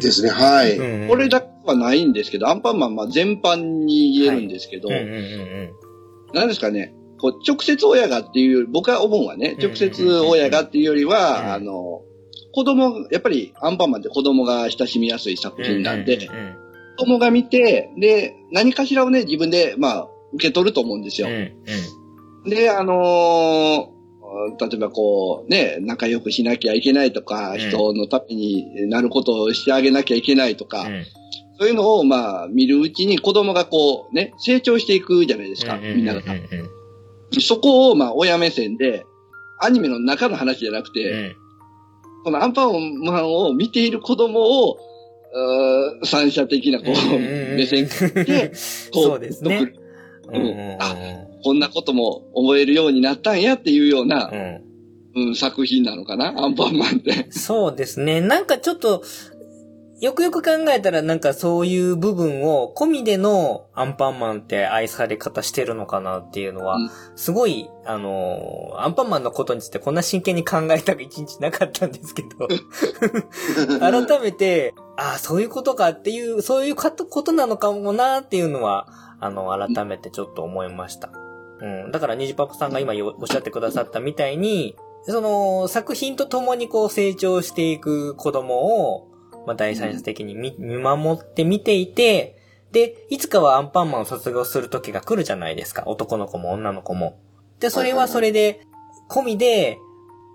ですね、はい。うん、これだけはないんですけど、アンパンマンまあ全般に言えるんですけど、何、うん、ですかね、こう直接親がっていう、僕は思うはね、直接親がっていうよりは、あの、子供、やっぱりアンパンマンって子供が親しみやすい作品なんで、子供が見て、で、何かしらをね、自分で、まあ、受け取ると思うんですよ。で、あのー例えばこう、ね、仲良くしなきゃいけないとか、うん、人のためになることをしてあげなきゃいけないとか、うん、そういうのをまあ見るうちに子供がこうね、成長していくじゃないですか、みんなが。そこをまあ親目線で、アニメの中の話じゃなくて、うん、このアンパンマンを見ている子供を、三者的なこう、目線で、こう、そうですね。うん、あ、こんなことも思えるようになったんやっていうような、うん、うん、作品なのかな？アンパンマンって。そうですね。なんかちょっと、よくよく考えたらなんかそういう部分を込みでのアンパンマンって愛され方してるのかなっていうのは、すごい、あの、アンパンマンのことについてこんな真剣に考えた一日なかったんですけど、改めて、ああ、そういうことかっていう、そういうことなのかもなっていうのは、あの、改めてちょっと思いました。うん。だから、ニジパパさんが今おっしゃってくださったみたいに、その、作品と共にこう成長していく子供を、まあ、第三者的に見,、見守って見ていて、で、いつかはアンパンマンを卒業する時が来るじゃないですか。男の子も女の子も。で、それはそれで、込みで、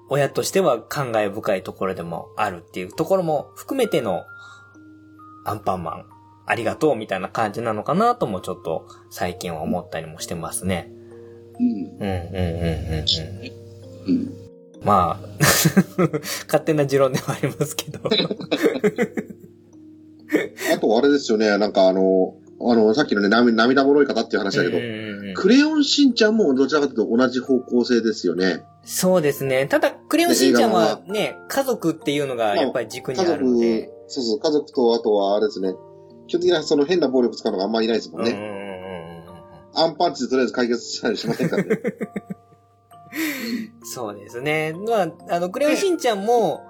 親としては感慨深いところでもあるっていうところも含めてのアンパンマン、ありがとうみたいな感じなのかなともちょっと最近は思ったりもしてますね。うん。うんうんうんうんうん。まあ、勝手な持論ではありますけど。あとあれですよね、なんかあの、あの、さっきのね、涙涙もろい方っていう話だけど、クレヨンしんちゃんもどちらかというと同じ方向性ですよね。そうですね。ただ、クレヨンしんちゃんはね、家族っていうのがやっぱり軸にあるんで。そうそう、家族と、あとはあれですね、基本的にはその変な暴力使うのがあんまりいないですもんね。アンパンチでとりあえず解決したりしませんかね。そうですね。まあ、あの、クレヨンしんちゃんも、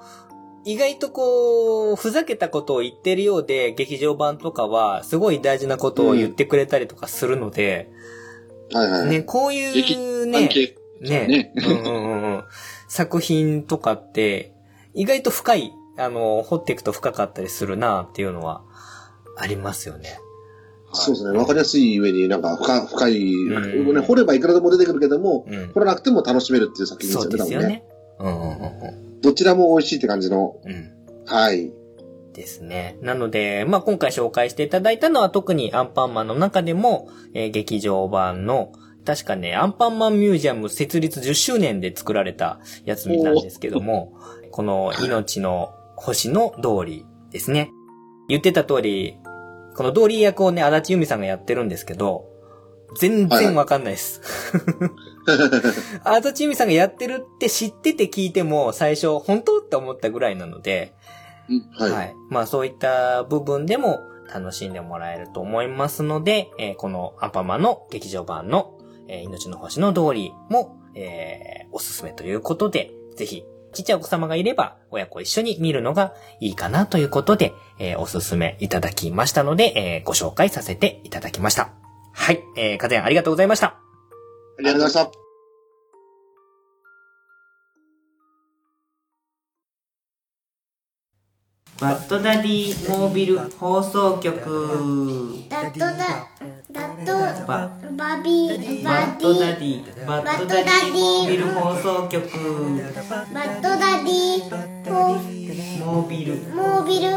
意外とこう、ふざけたことを言ってるようで、劇場版とかは、すごい大事なことを言ってくれたりとかするので、うん、はいはい。ね、こういうね、ね、ねうんうんうん、作品とかって、意外と深い、あの、掘っていくと深かったりするなっていうのは、ありますよね。そうですね。わかりやすい上になんか深深い、うん、ね、掘ればいくらでも出てくるけども、うん、掘らなくても楽しめるっていう作品ですよね、そうですよね。うんうんうん、どちらも美味しいって感じの。うん、はい。ですね。なので、まあ、今回紹介していただいたのは特にアンパンマンの中でも、えー、劇場版の、確かね、アンパンマンミュージアム設立10周年で作られたやつなんですけども、この命の星の通りですね。言ってた通り、このドーリー役をね、足立由美さんがやってるんですけど、全然わかんないです。足立由美さんがやってるって知ってて聞いても、最初、本当って思ったぐらいなので、はい、はい。まあそういった部分でも楽しんでもらえると思いますので、えー、このアンパンマンの劇場版の、えー、命の星の通りも、えー、おすすめということで、ぜひちっちゃいお子様がいれば、親子一緒に見るのがいいかなということで、えー、おすすめいただきましたので、えー、ご紹介させていただきました。はい、えー、かぜんありがとうございました。ありがとうございました。バッドダディモービル放送局バッドダバッドババビーバッドダディバッドダディモービル放送局バッドダディモービルモービル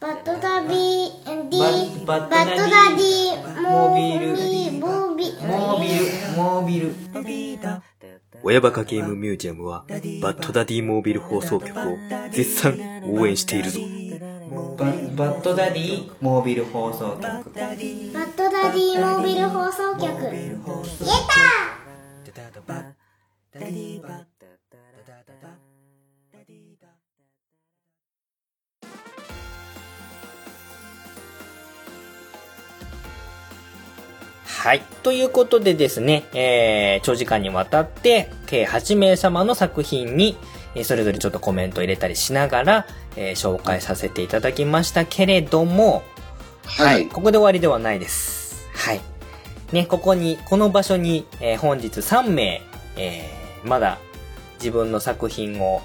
バッドダディバッドダディモービルモービルモービルモービル親バカゲームミュージアムは、バッドダディモービル放送局を絶賛応援しているぞ。ババッドダディ？モービル放送局。バッドダディモービル放送局。やったはい。ということでですね、えー、長時間にわたって、計8名様の作品に、えそれぞれちょっとコメントを入れたりしながら、えー、紹介させていただきましたけれども、はい、はい。ここで終わりではないです。はい。ね、ここに、この場所に、えー、本日3名、えー、まだ自分の作品を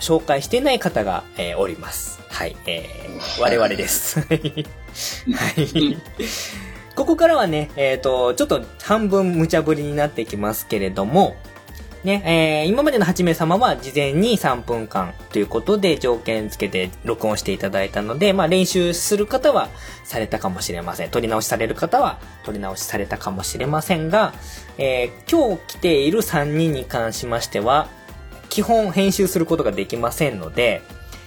紹介してない方が、えー、おります。はい。えー、我々です。はい。ここからはね、えっ、ー、と、ちょっと半分無茶ぶりになってきますけれども、ね、えー、今までの8名様は事前に3分間ということで条件付けて録音していただいたので、まあ練習する方はされたかもしれません。取り直しされる方は取り直しされたかもしれませんが、えー、今日来ている3人に関しましては、基本編集することができませんので、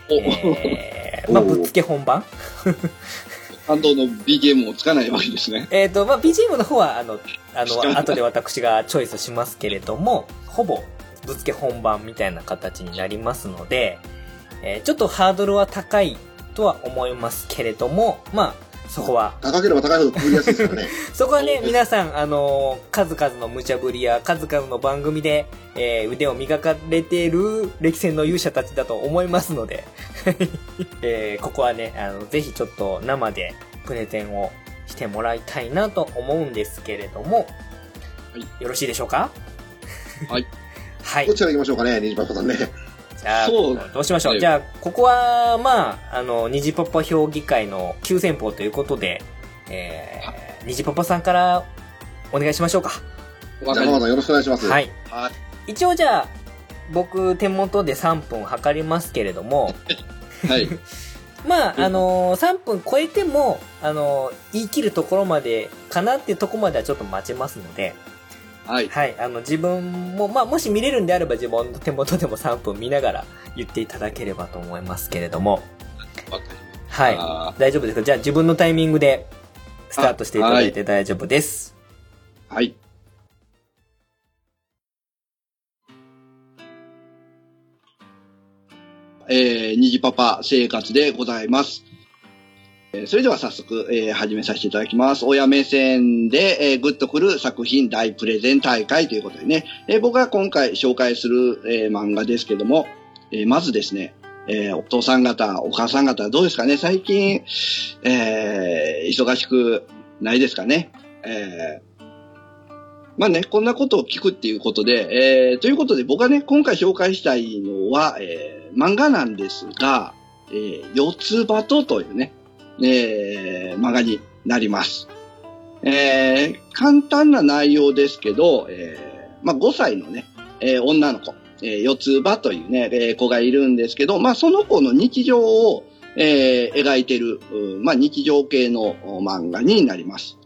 えー、まあぶっつけ本番 担当の BGM をつかないわけですね。えっ、と、まあ、BGM の方は、あの、あの、後で私がチョイスしますけれども、ほぼ、ぶつけ本番みたいな形になりますので、えー、ちょっとハードルは高いとは思いますけれども、まあ、そこは。高ければ高いほどくりやすいですからね。そこはね、皆さん、あのー、数々の無茶ぶりや数々の番組で、えー、腕を磨かれている歴戦の勇者たちだと思いますので、えー、ここはね、あの、ぜひちょっと生でプレゼンをしてもらいたいなと思うんですけれども、はい、よろしいでしょうか？はい。はい。どちら行きましょうかね、ニジパパさんね。じゃあ、どうしましょう。じゃあ、ここは、まあ、あの、ニジパパ評議会の急先鋒ということで、えー、ニジパパさんからお願いしましょうか。じゃあ、ママさんよろしくお願いします。はい。はい、一応じゃあ、僕、手元で3分測りますけれども、はい。まあ、あのー、3分超えても、あのー、言い切るところまでかなっていうところまではちょっと待ちますので、はい。はい。あの、自分も、まあ、もし見れるんであれば自分の手元でも3分見ながら言っていただければと思いますけれども。はい。大丈夫ですか？じゃあ自分のタイミングでスタートしていただいて大丈夫です。はい。えー、虹パパ生活でございます。それでは早速、えー、始めさせていただきます。親目線で、えー、グッとくる作品大プレゼン大会ということでね、えー、僕が今回紹介する、えー、漫画ですけども、えー、まずですね、えー、お父さん方、お母さん方、どうですかね？最近、えー、忙しくないですかね？えー、まあね、こんなことを聞くっていうことで、えー、ということで僕がね、今回紹介したいのは、えー、漫画なんですが、えー、四つ葉とというね、えー、漫画になります。えー、簡単な内容ですけど、えー、まあ、5歳のね、えー、女の子、えー、四つ葉というね、えー、子がいるんですけど、まあ、その子の日常を、えー、描いてる、まあ、日常系の漫画になります。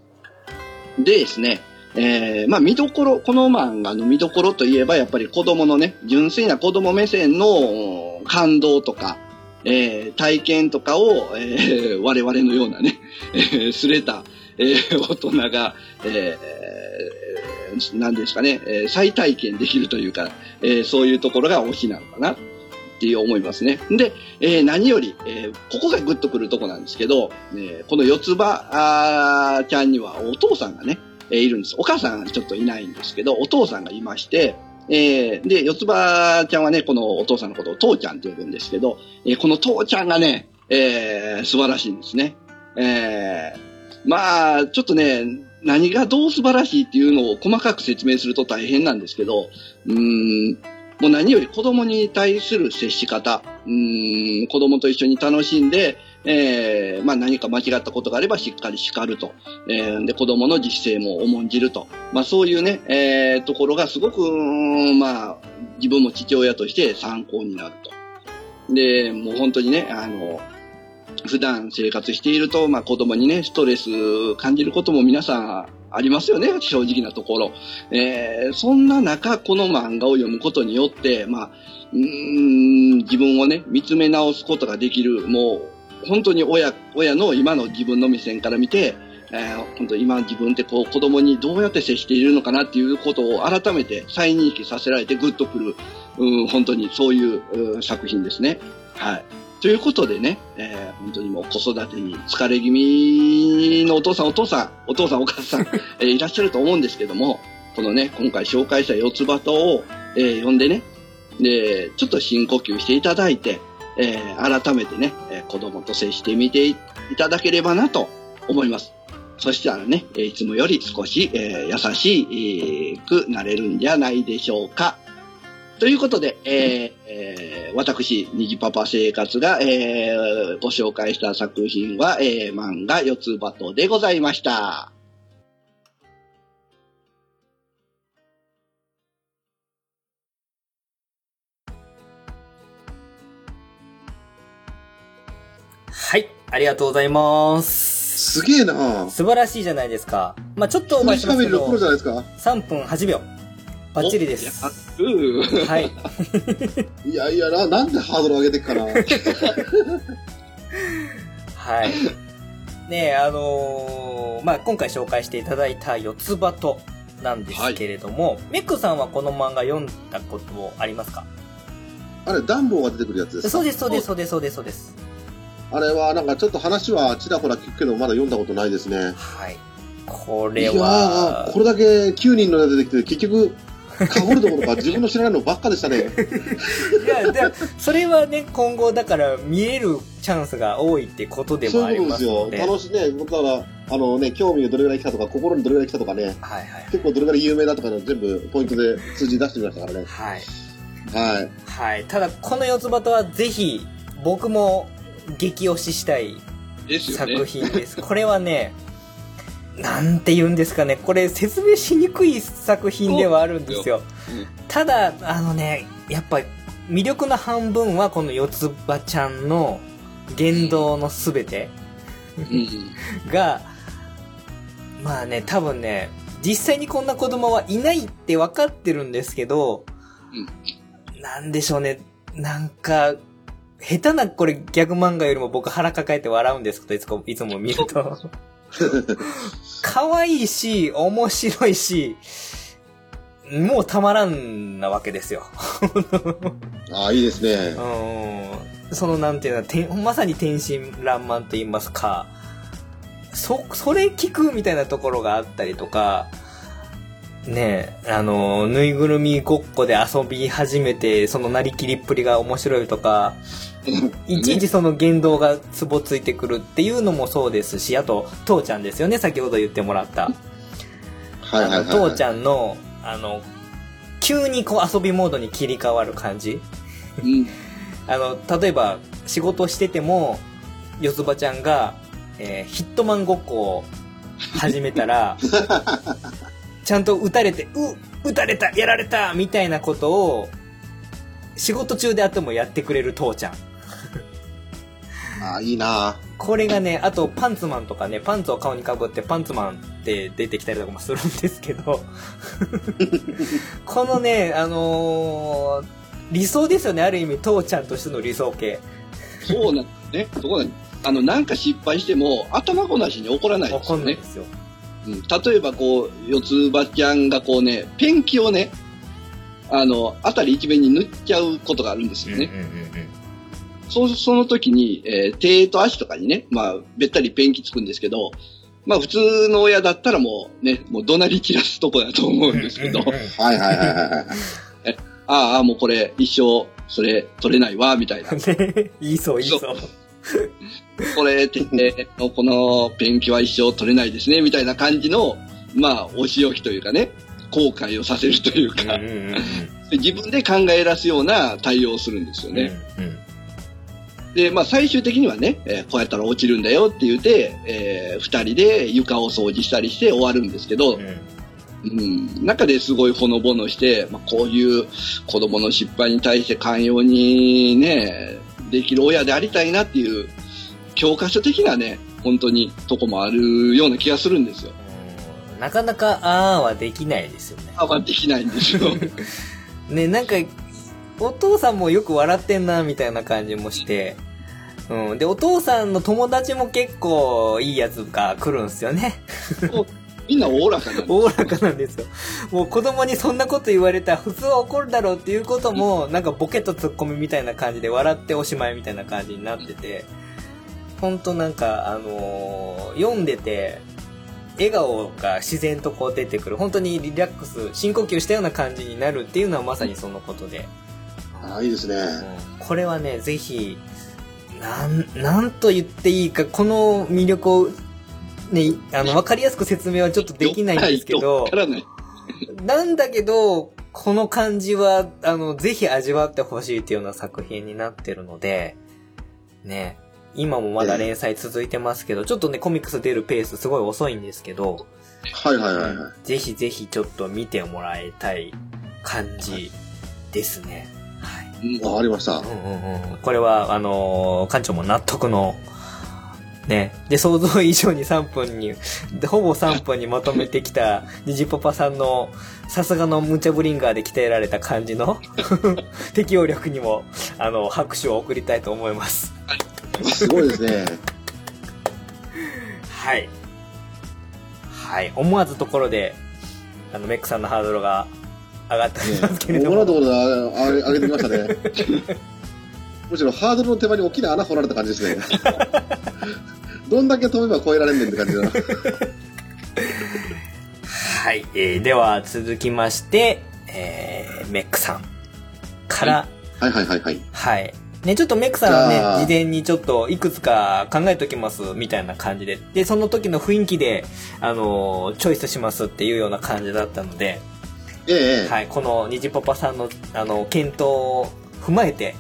でですね、えー、まあ見どころ、この漫画の見どころといえば、やっぱり子供のね、純粋な子供目線の感動とか、えー、体験とかを、えー、我々のようなね、えー、すれた、えー、大人が、えー、何ですかね、えー、再体験できるというか、えー、そういうところが推しなのかなっていう思いますね。で、えー、何より、えー、ここがグッとくるとこなんですけど、えー、この四つ葉ちゃんにはお父さんがね、え、いるんです。お母さんはちょっといないんですけど、お父さんがいまして、えー、で、四つ葉ちゃんはね、このお父さんのことを父ちゃんって呼ぶんですけど、えー、この父ちゃんがね、えー、素晴らしいんですね。えー、まあ、ちょっとね、何がどう素晴らしいっていうのを細かく説明すると大変なんですけど、うーん、もう何より子供に対する接し方、うん、子供と一緒に楽しんで、えー、まあ何か間違ったことがあればしっかり叱ると。えー、で、子供の自主性も重んじると。まあそういうね、えー、ところがすごく、まあ、自分も父親として参考になると。で、もう本当にね、あの、普段生活していると、まあ子供にね、ストレス感じることも皆さんありますよね、正直なところ。えー、そんな中、この漫画を読むことによって、まあ、うん、自分をね、見つめ直すことができる、もう、本当に親、親の今の自分の目線から見て、えー、本当今自分ってこう子供にどうやって接しているのかなっていうことを改めて再認識させられてグッとくる、うん、本当にそういう作品ですね。はい。ということでね、えー、本当にもう子育てに疲れ気味のお父さんお父さん、お父さんお母さん、えー、いらっしゃると思うんですけども、このね、今回紹介した四つ葉とを、えー、読んでね、で、ちょっと深呼吸していただいて、えー、改めてね、えー、子供と接してみていただければなと思います。そしたらね、いつもより少し、えー、優しくなれるんじゃないでしょうか。ということで、えーえー、私、にじパパ生活が、えー、ご紹介した作品は、えー、漫画四つ葉とでございました。はい、ありがとうございます。すげえな素晴らしいじゃないですか。まあちょっとお待ちしますけど、3分8秒。バッチリです。はい。いやいやな、なんでハードル上げてっかな。はい。ねあのー、まあ今回紹介していただいた四つ葉となんですけれども、はい、メックさんはこの漫画読んだことありますか？あれ、暖房が出てくるやつですそうです、そうです、そうです、そうです、そうです。あれはなんかちょっと話はちらほら聞くけど、まだ読んだことないですね。はい。これは。いやこれだけ9人の出てきて、結局、かぶるところが自分の知らないのばっかでしたね。いや、でそれはね、今後だから見えるチャンスが多いってことでもありますので。そういうことですよ。楽しいね。僕は、あのね、興味がどれぐらい来たとか、心にどれぐらい来たとかね。はいはい。結構どれぐらい有名だとかの全部ポイントで数字出してみましたからね。はい。はい。はい。ただ、この四つ葉とはぜひ、僕も激推ししたい作品です。これはね、なんて言うんですかね、これ説明しにくい作品ではあるんですよ。ただ、あのね、やっぱ魅力の半分はこの四つ葉ちゃんの言動のすべてが、まあね、多分ね、実際にこんな子供はいないって分かってるんですけど、なんでしょうね、なんか、下手なこれギャグ漫画よりも僕腹抱えて笑うんですけど、いつもいつも見ると。可愛いし、面白いし、もうたまらんなわけですよ。ああ、いいですね。うん。そのなんていうの、まさに天真爛漫と言いますか、そ、それ聞くみたいなところがあったりとか、ねあの、ぬいぐるみごっこで遊び始めて、そのなりきりっぷりが面白いとか、いちいちその言動がつぼついてくるっていうのもそうですし、あと、父ちゃんですよね、先ほど言ってもらった。はいはい父ちゃんの、あの、急にこう遊びモードに切り替わる感じ。うん、あの、例えば、仕事してても、四つ葉ちゃんが、えー、ヒットマンごっこを始めたら、ちゃんと撃たれて、う、撃たれた、やられたみたいなことを、仕事中であってもやってくれる父ちゃん。ああ、いいなこれがね、あとパンツマンとかね、パンツを顔にかぶってパンツマンって出てきたりとかもするんですけど、このね、あのー、理想ですよね、ある意味、父ちゃんとしての理想形。そうなんね。そうなんあの、なんか失敗しても、頭ごなしに怒らないですよね。ですよ。うん、例えばこう、四つ葉ちゃんがこうね、ペンキをね、あの、あたり一面に塗っちゃうことがあるんですよね。そその時に、えー、手と足とかにね、まあ、べったりペンキつくんですけど、まあ普通の親だったらもうね、もう怒鳴り散らすとこだと思うんですけど。はいはいはいはい。ああ、もうこれ一生それ取れないわ、みたいな。いいそういいそう。これってね、このペンキは一生取れないですね、みたいな感じの、まあ、お仕置きというかね、後悔をさせるというか、自分で考え出すような対応をするんですよね。うんうんで、まあ最終的にはね、えー、こうやったら落ちるんだよって言って、えー、二人で床を掃除したりして終わるんですけど、うん、うん、中ですごいほのぼのして、まあ、こういう子供の失敗に対して寛容にね、できる親でありたいなっていう教科書的なね、本当にとこもあるような気がするんですよ。なかなかあーはできないですよね。あはできないんですよ。ね、なんか、お父さんもよく笑ってんな、みたいな感じもして、うん。で、お父さんの友達も結構いいやつが来るんですよね。みんなおおらかなん おおらかなんですよ。もう子供にそんなこと言われたら普通は怒るだろうっていうことも、なんかボケとツッコミみたいな感じで笑っておしまいみたいな感じになってて、ほんとなんか、あのー、読んでて、笑顔が自然とこう出てくる。本当にリラックス、深呼吸したような感じになるっていうのはまさにそのことで。ああ、いいですね、うん。これはね、ぜひ、なん、なんと言っていいか、この魅力を、ね、あの、わかりやすく説明はちょっとできないんですけど、なんだけど、この感じは、あの、ぜひ味わってほしいっていうような作品になってるので、ね、今もまだ連載続いてますけど、ちょっとね、コミックス出るペースすごい遅いんですけど、はいはいはい、はい。ぜひぜひちょっと見てもらいたい感じですね。はい。わかりました。うんうんうん。これは、あのー、館長も納得の、ね。で、想像以上に3分に、でほぼ3分にまとめてきた、ニジパパさんの、さすがのムチャブリンガーで鍛えられた感じの 適応力にも、あの、拍手を送りたいと思います。すごいですね。はい。はい。思わずところで、あの、メックさんのハードルが上がっておますけれども。ところで上げてきましたね。むしろハードルの手前に大きな穴掘られた感じですね。どんだけ飛べば越えられんねんって感じだな。はい、えー、では続きまして、えー、メックさんから、はい、はいはいはいはい。はい。ね、ちょっとメックさんはね、事前にちょっといくつか考えときますみたいな感じで、で、その時の雰囲気で、あのー、チョイスしますっていうような感じだったので、ええ、はい、この虹パパさんの、あの、検討を踏まえて、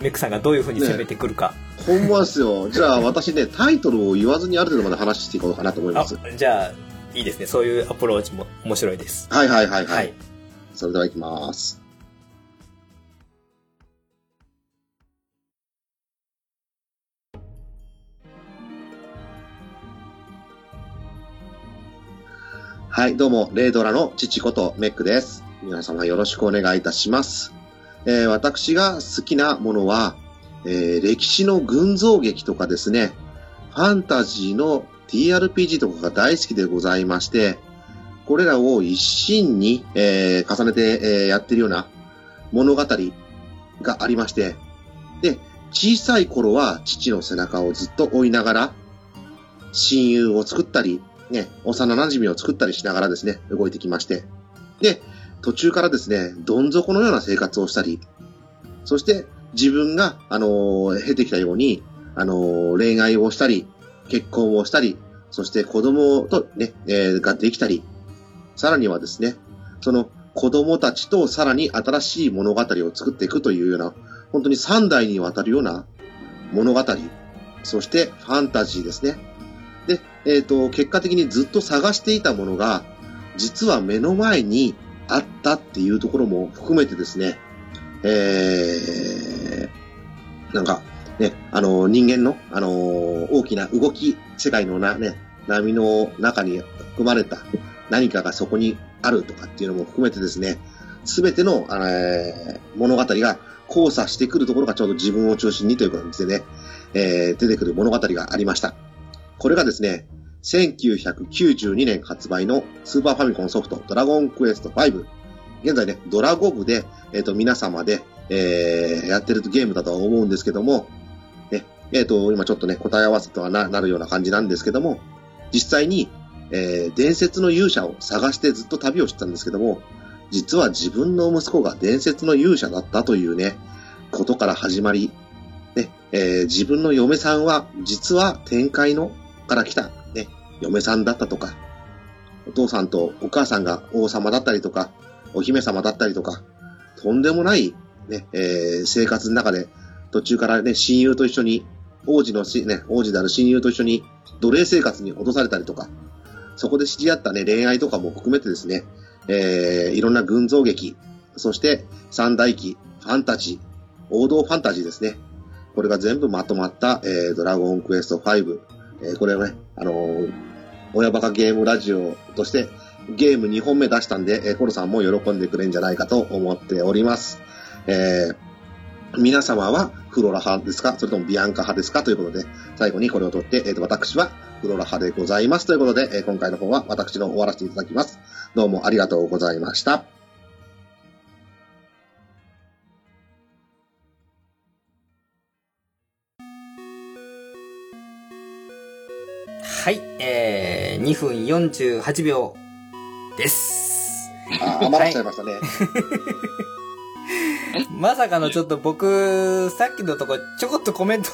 メックさんがどういうふうに攻めてくるか。ね、ほんまですよ。じゃあ私ね、タイトルを言わずにある程度まで話していこうかなと思います。じゃあ、いいですね。そういうアプローチも面白いです。はいはいはいはい。はい、それではいきます。はい、どうも、レイドラの父ことメックです。皆様よろしくお願いいたします。えー、私が好きなものは、えー、歴史の群像劇とかですね、ファンタジーの TRPG とかが大好きでございまして、これらを一心に、えー、重ねて、え、やってるような物語がありまして、で、小さい頃は父の背中をずっと追いながら、親友を作ったり、ね、幼馴染を作ったりしながらですね、動いてきまして。で、途中からですね、どん底のような生活をしたり、そして自分が、あのー、経てきたように、あのー、恋愛をしたり、結婚をしたり、そして子供とね、えー、ができたり、さらにはですね、その子供たちとさらに新しい物語を作っていくというような、本当に三代にわたるような物語、そしてファンタジーですね。で、えっ、ー、と、結果的にずっと探していたものが、実は目の前にあったっていうところも含めてですね、えー、なんか、ね、あの、人間の、あの、大きな動き、世界のな、ね、波の中に含まれた何かがそこにあるとかっていうのも含めてですね、すべての、えー、物語が交差してくるところがちょうど自分を中心にという感じでね、えー、出てくる物語がありました。これがですね、1992年発売のスーパーファミコンソフトドラゴンクエスト5。現在ね、ドラゴブで、えっ、ー、と、皆様で、えー、やってるゲームだとは思うんですけども、ね、えっ、ー、と、今ちょっとね、答え合わせとはなるような感じなんですけども、実際に、えー、伝説の勇者を探してずっと旅をしてたんですけども、実は自分の息子が伝説の勇者だったというね、ことから始まり、ね、えー、自分の嫁さんは実は天界のから来た、ね、嫁さんだったとか、お父さんとお母さんが王様だったりとか、お姫様だったりとか、とんでもない、ね、えー、生活の中で、途中からね、親友と一緒に、王子のし、ね、王子である親友と一緒に奴隷生活に落とされたりとか、そこで知り合ったね、恋愛とかも含めてですね、えー、いろんな群像劇、そして三大記、ファンタジー、王道ファンタジーですね。これが全部まとまった、えー、ドラゴンクエスト5、えー、これはね、あのー、親バカゲームラジオとしてゲーム2本目出したんで、えーコロさんも喜んでくれるんじゃないかと思っております。えー皆様はフロラ派ですか？それともビアンカ派ですか？ということで、最後にこれを取って、えーと私はフロラ派でございますということで、え今回の方は私の終わらせていただきます。どうもありがとうございました。はい、えー、2分48秒です。あー余らしちゃいましたね。まさかのちょっと僕、さっきのとこちょこっとコメント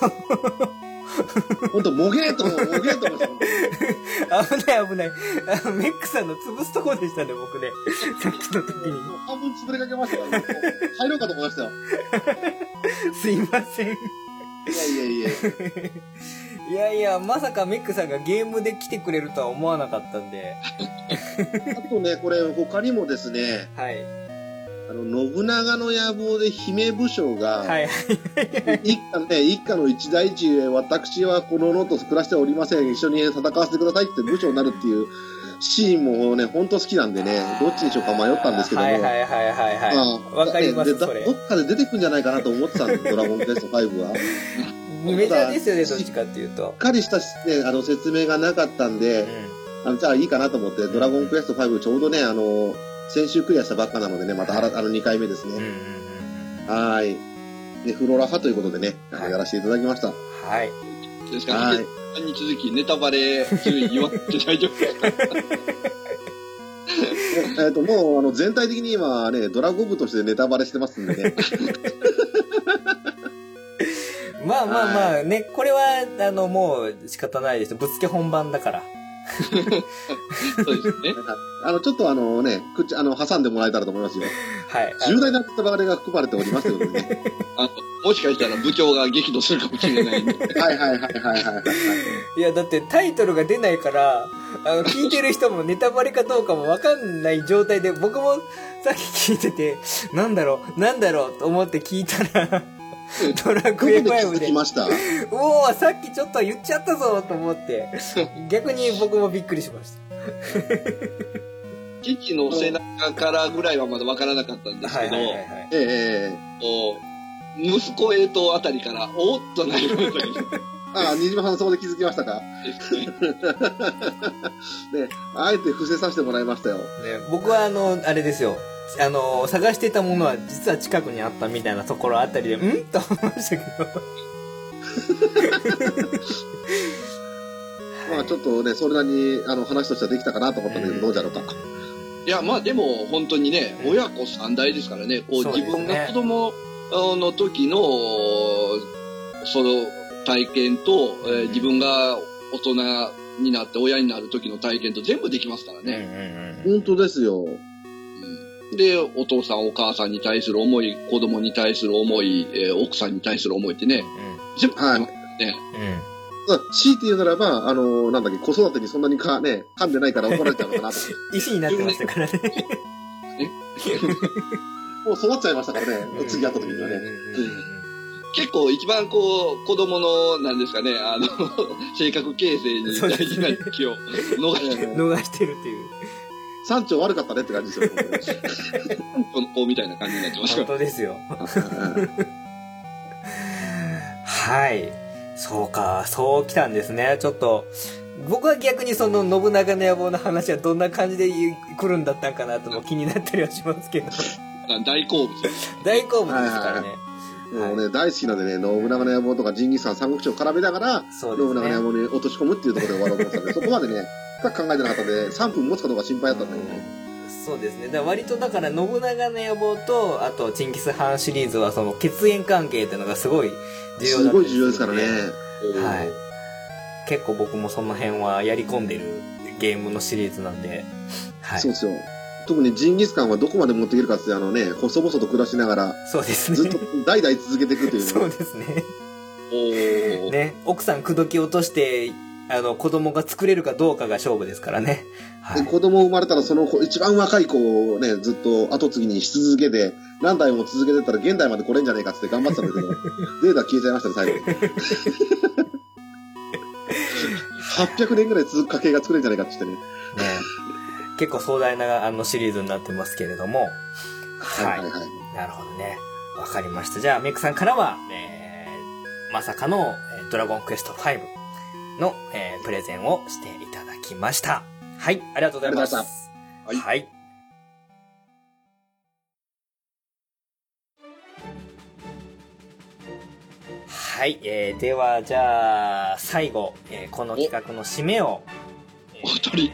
ほんと、もげーと、もげーと思いました。危ない危ない。あのメックさんの潰すとこでしたね、僕ね。さっきの時に。もう半分潰れかけましたから、ね、入ろうかと思いましたよ。すいません。いやいやいや。いやいや、まさかメックさんがゲームで来てくれるとは思わなかったんで。あとね、これ他にもですね、はい。あの、信長の野望で姫武将が、はい。一家ね、一家の一大事へ私はこの野と暮らしておりません。一緒に戦わせてくださいって武将になるっていうシーンもね、ほんと好きなんでね、どっちにしようか迷ったんですけども。はいはいはいはいはい。まあわかりますどっかで出てくんじゃないかなと思ってたんです、ドラゴンクエスト5は。メジャーですよね、どっちかっていうとしっ。かりした、ね、あの説明がなかったんで、うあのじゃあいいかなと思って、ドラゴンクエスト5ちょうどね、あの、先週クリアしたばっかなのでね、またあらあの2回目ですん。うんうんね。うんはーい。で、フローラ派ということでね、はいやらせていただきました。うん。はい。ですから、はいさんに続きネタバレ注意言わって大丈夫ですか？えっと、もう、あの、全体的に今ね、ドラゴン部としてネタバレしてますんでね。まあまあまあね、これは、あの、もう仕方ないです。ぶつけ本番だから。そうですね。あの、ちょっとあのね、口、あの、挟んでもらえたらと思いますよ。はい。重大なネタバレが含まれておりますのでね。あの、もしかしたら部長が激怒するかもしれないんで。はいはいはいはいはいはい。いや、だってタイトルが出ないから、あの、聞いてる人もネタバレかどうかもわかんない状態で、僕もさっき聞いてて、なんだろう、なんだろうと思って聞いたら、ドラクエどこで気5でづき、ました？おおさっきちょっと言っちゃったぞと思って、逆に僕もびっくりしまし父の背中からぐらいはまだわからなかったんでた。すけど。ええええこう息子へとあたりから、おっとなりましたけどああ、新島さんそこで気づきましたか？ね、あえて伏せさせてもらいましたよ。ね、僕はあの、あれですよ。あの、探してたものは実は近くにあったみたいなところあたりで、ん？と思いましたけど。まあちょっとね、それなりにあの話としてはできたかなと思ったんだけど、どうじゃろうか。いや、まあでも本当にね、うん親子三代ですからね、こうそうですね自分が子供の時の、その体験と、えー自分が大人になって親になる時の体験と全部できますからね。本当ですよ。うんで、お父さんお母さんに対する思い、子供に対する思い、えー奥さんに対する思いってね、全部できますからね。うん。まあ強いて言うならば、あのなんだっけ、子育てにそんなにか、ね、噛んでないから怒られちゃうのかなと。石になってましたからね。もう育っちゃいましたからね、次会った時にはね。結構一番こう、子供の、なんですかね、あの、性格形成に大事な時を逃してる逃してるっていう。山頂悪かったねって感じですよ。この子みたいな感じになってます本から。当ですよ。はい。そうか、そう来たんですね。ちょっと、僕は逆にその信長の野望の話はどんな感じで来るんだったんかなとも気になったりはしますけど。大好物。大好物ですからね。もうね、大好きなんでね、信長の野望とかジンギスカン三国志を絡めながら、そうですね信長の野。望に落とし込むっていうところで終わろうと思ってたんで、そこまでね、深く考えてなかったんで、3分持つかどうか心配だったんだけどね。そうですね。だから割とだから信長の野望と、あとチンギス・ハンシリーズはその血縁関係っていうのがすごい重要だったりすごい重要ですからね。はい。結構僕もその辺はやり込んでるゲームのシリーズなんで。はい。そうですよ。特にジンギスカンはどこまで持っていけるかって、あのね、細々と暮らしながら、そうですね。ずっと代々続けていくというそうのですね。おー。ね。奥さん口説き落として、あの、子供が作れるかどうかが勝負ですからね。はい。で子供生まれたらその子一番若い子をね、ずっと後継ぎにし続けて、何代も続けてたら現代まで来れんじゃねえかって頑張ってたんだけど、データ消えちゃいましたね、最後に。800年ぐらい続く家系が作れるんじゃないかって言ってね。ね結構壮大なあのシリーズになってますけれども。はい。はいはいはい、なるほどね。わかりました。じゃあ、メイクさんからは、えー、まさかの、えドラゴンクエスト5の、えー、プレゼンをしていただきました。はい、ありがとうございます。はい。はい。はい、えー、では、じゃあ、最後、えー、この企画の締めを、お一人、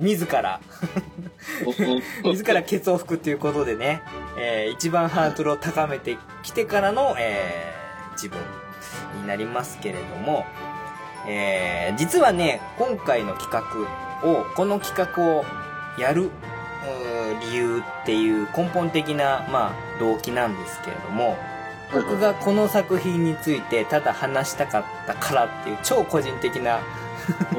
自ら。自らケツを吹くっていうことでね、えー、一番ハードルを高めてきてからの、えー、自分になりますけれども、えー、実はね、今回の企画を、この企画をやる、理由っていう根本的な、まあ、動機なんですけれども、僕がこの作品についてただ話したかったからっていう超個人的な。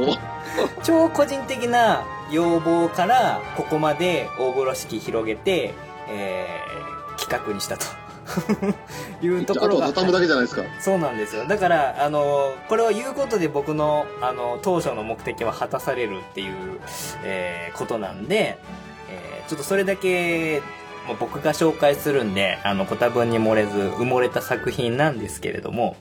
超個人的な要望からここまで大風呂敷広げて、えー、企画にしたと いうところが。畳むだけじゃないですか。そうなんですよ。だから、あの、これを言うことで僕の、あの、当初の目的は果たされるっていう、えー、ことなんで、えー、ちょっとそれだけ、もう僕が紹介するんで、あの、ご多分に漏れず埋もれた作品なんですけれども、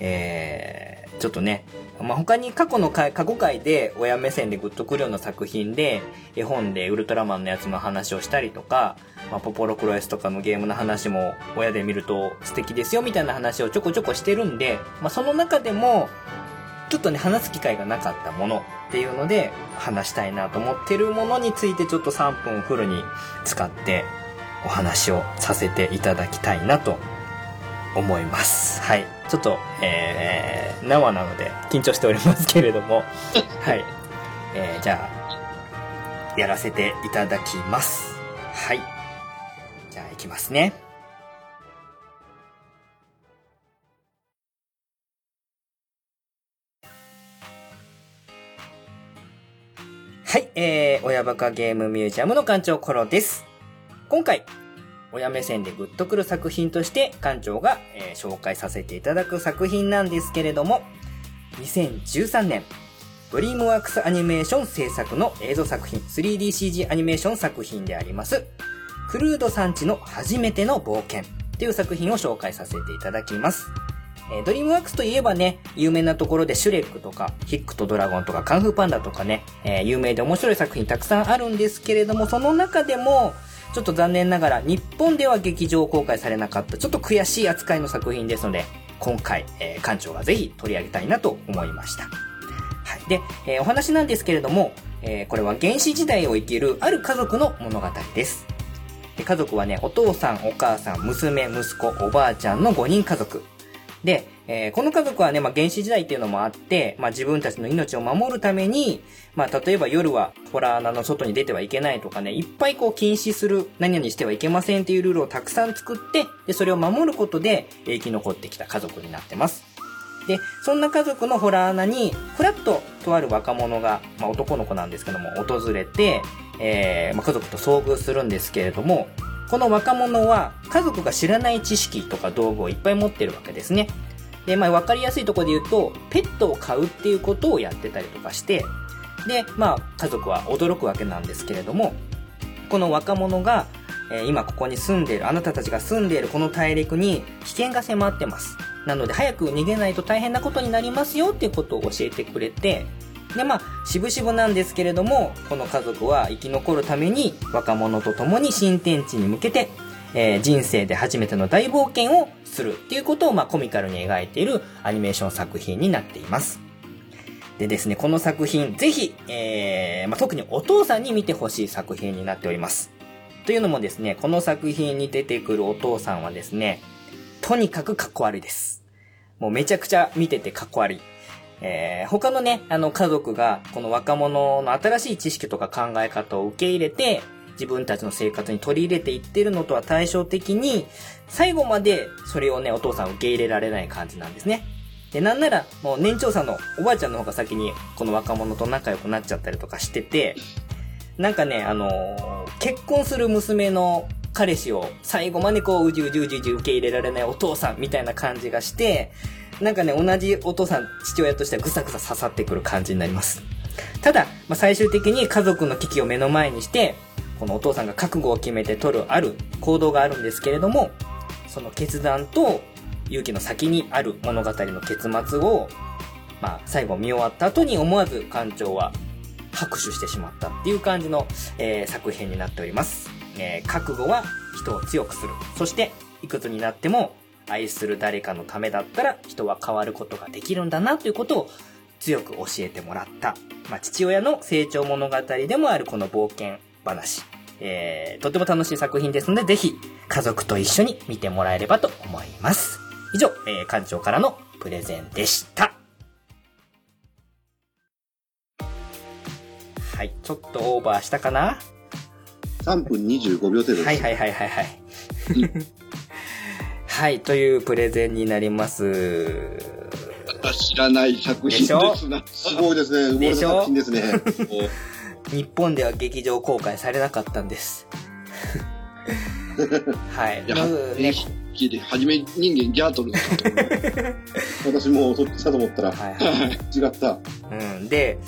えー、ちょっとね、まあ、他に過去の回、過去回で親目線でグッとくるような作品で、絵本でウルトラマンのやつの話をしたりとか、まあ、ポポロクロエスとかのゲームの話も親で見ると素敵ですよみたいな話をちょこちょこしてるんで、まあ、その中でも、ちょっとね、話す機会がなかったものっていうので、話したいなと思ってるものについてちょっと3分フルに使ってお話をさせていただきたいなと思います。はい。ちょっと、えー、生なので緊張しておりますけれども、はい。えー、じゃあ、やらせていただきます。はい。じゃあ、いきますね。はい、えー、親バカゲームミュージアムの館長コロです。今回、親目線でグッとくる作品として館長が、えー、紹介させていただく作品なんですけれども、2013年、ドリームワークスアニメーション制作の映像作品、3DCG アニメーション作品であります、クルードさんちの初めての冒険っていう作品を紹介させていただきます。えー、ドリームワークスといえばね、有名なところでシュレックとか、ヒックとドラゴンとか、カンフーパンダとかね、えー、有名で面白い作品たくさんあるんですけれども、その中でも、ちょっと残念ながら日本では劇場公開されなかったちょっと悔しい扱いの作品ですので、今回、えー、館長がぜひ取り上げたいなと思いました。はい。で、えー、お話なんですけれども、えー、これは原始時代を生きるある家族の物語です。で家族はね、お父さん、お母さん、娘、息子、おばあちゃんの5人家族。で、えー、この家族はね、まあ、原始時代っていうのもあって、まあ、自分たちの命を守るために、まあ、例えば夜はホラー穴の外に出てはいけないとかね、いっぱいこう禁止する、何々してはいけませんっていうルールをたくさん作って、で、それを守ることで生き残ってきた家族になってます。で、そんな家族のホラー穴に、ふらっととある若者が、まあ、男の子なんですけども、訪れて、えー、まあ、家族と遭遇するんですけれども、この若者は家族が知らない知識とか道具をいっぱい持ってるわけですね。で、まあ、わかりやすいところで言うと、ペットを飼うっていうことをやってたりとかして、で、まあ、家族は驚くわけなんですけれども、この若者が、えー、今ここに住んでいる、あなたたちが住んでいるこの大陸に危険が迫ってます。なので早く逃げないと大変なことになりますよっていうことを教えてくれて、で、まあ、渋々なんですけれども、この家族は生き残るために若者と共に新天地に向けてえー、人生で初めての大冒険をするっていうことを、まあ、コミカルに描いているアニメーション作品になっています。でですね、この作品、ぜひ、えー、まあ、特にお父さんに見てほしい作品になっております。というのもですね、この作品に出てくるお父さんはですね、とにかくかっこ悪いです。もうめちゃくちゃ見ててかっこ悪い。えー、他のね、あの家族が、この若者の新しい知識とか考え方を受け入れて、自分たちの生活に取り入れていってるのとは対照的に、最後までそれをね、お父さん受け入れられない感じなんですね。で、なんなら、もう年長さんのおばあちゃんの方が先にこの若者と仲良くなっちゃったりとかしてて、なんかね、あのー、結婚する娘の彼氏を最後までこう、うじうじうじうじ受け入れられないお父さんみたいな感じがして、なんかね、同じお父さん、父親としてはぐさぐさ刺さってくる感じになります。ただ、まあ、最終的に家族の危機を目の前にして、このお父さんが覚悟を決めて取るある行動があるんですけれども、その決断と勇気の先にある物語の結末を、まあ、最後見終わった後に思わず館長は拍手してしまったっていう感じの、えー、作品になっております。えー、覚悟は人を強くする。そして、いくつになっても愛する誰かのためだったら人は変わることができるんだなということを強く教えてもらった、まあ、父親の成長物語でもあるこの冒険話。えー、とても楽しい作品ですので、ぜひ家族と一緒に見てもらえればと思います。以上、えー、館長からのプレゼンでした。はい、ちょっとオーバーしたかな ?3 分25秒程度です。はいはいはいはいはい。はい、というプレゼンになります。知らない作品ですな。すごいですね。生まれた作品ですね。日本では劇場公開されなかったんです。はい。まずね。聞いて、はじめ人間ギャートルだと私もそっちだと思ったら、はいはい、違った。うん。で、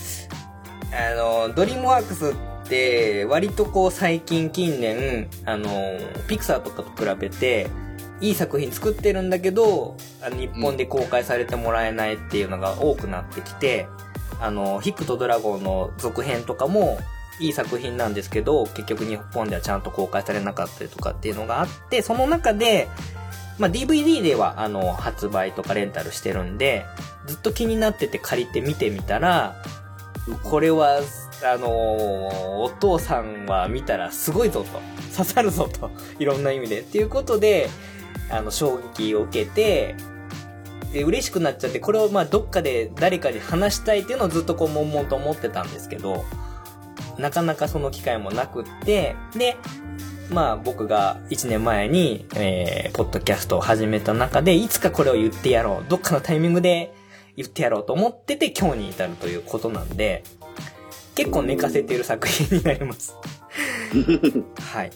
あの、ドリームワークスって、割とこう最近近年、あの、ピクサーとかと比べて、いい作品作ってるんだけど、日本で公開されてもらえないっていうのが多くなってきて、あの、ヒックとドラゴンの続編とかも、いい作品なんですけど、結局日本ではちゃんと公開されなかったりとかっていうのがあって、その中で、まあ、DVD では、あの、発売とかレンタルしてるんで、ずっと気になってて借りて見てみたら、これは、あのー、お父さんは見たらすごいぞと。刺さるぞと。いろんな意味で。っていうことで、あの、衝撃を受けて、で、嬉しくなっちゃって、これをまあどっかで誰かに話したいっていうのをずっとこう悶々と思ってたんですけど、なかなかその機会もなくって、で、まあ僕が1年前に、えー、ポッドキャストを始めた中で、いつかこれを言ってやろう。どっかのタイミングで言ってやろうと思ってて今日に至るということなんで、結構寝かせてる作品になります。はい。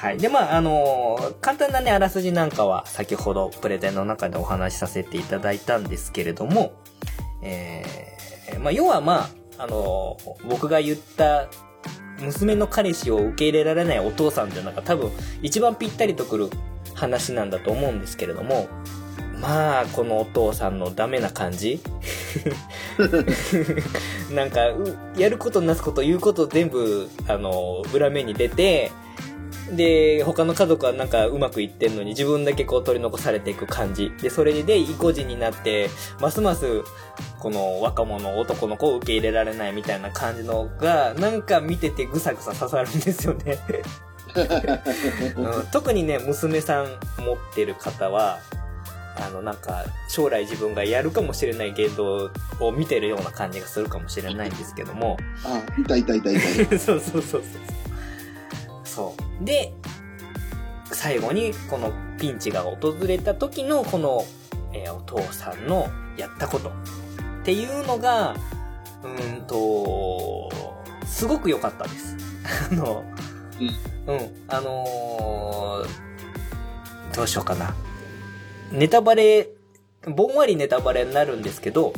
はい。で、まあ、あのー、簡単なね、あらすじなんかは先ほどプレゼンの中でお話しさせていただいたんですけれども、えー、まあ、要はまあ、あのー、僕が言った娘の彼氏を受け入れられないお父さんっていうのが多分一番ぴったりとくる話なんだと思うんですけれども、まあ、このお父さんのダメな感じ？なんか、やることなすこと言うこと全部、あの、裏目に出て、で、他の家族はなんかうまくいってんのに自分だけこう取り残されていく感じ。で、それで意固地になって、ますますこの若者、男の子を受け入れられないみたいな感じのが、なんか見ててぐさぐさ刺さるんですよね うん、特にね、娘さん持ってる方は、あの、なんか、将来自分がやるかもしれない言動を見てるような感じがするかもしれないんですけども。あ、いたいたいたいた。そうそうそうそう。そう。で、最後にこのピンチが訪れた時のこの、えー、お父さんのやったことっていうのが、うんと、すごく良かったです。あの、うん、うん、あのー、どうしようかな。ネタバレ、ぼんわりネタバレになるんですけど、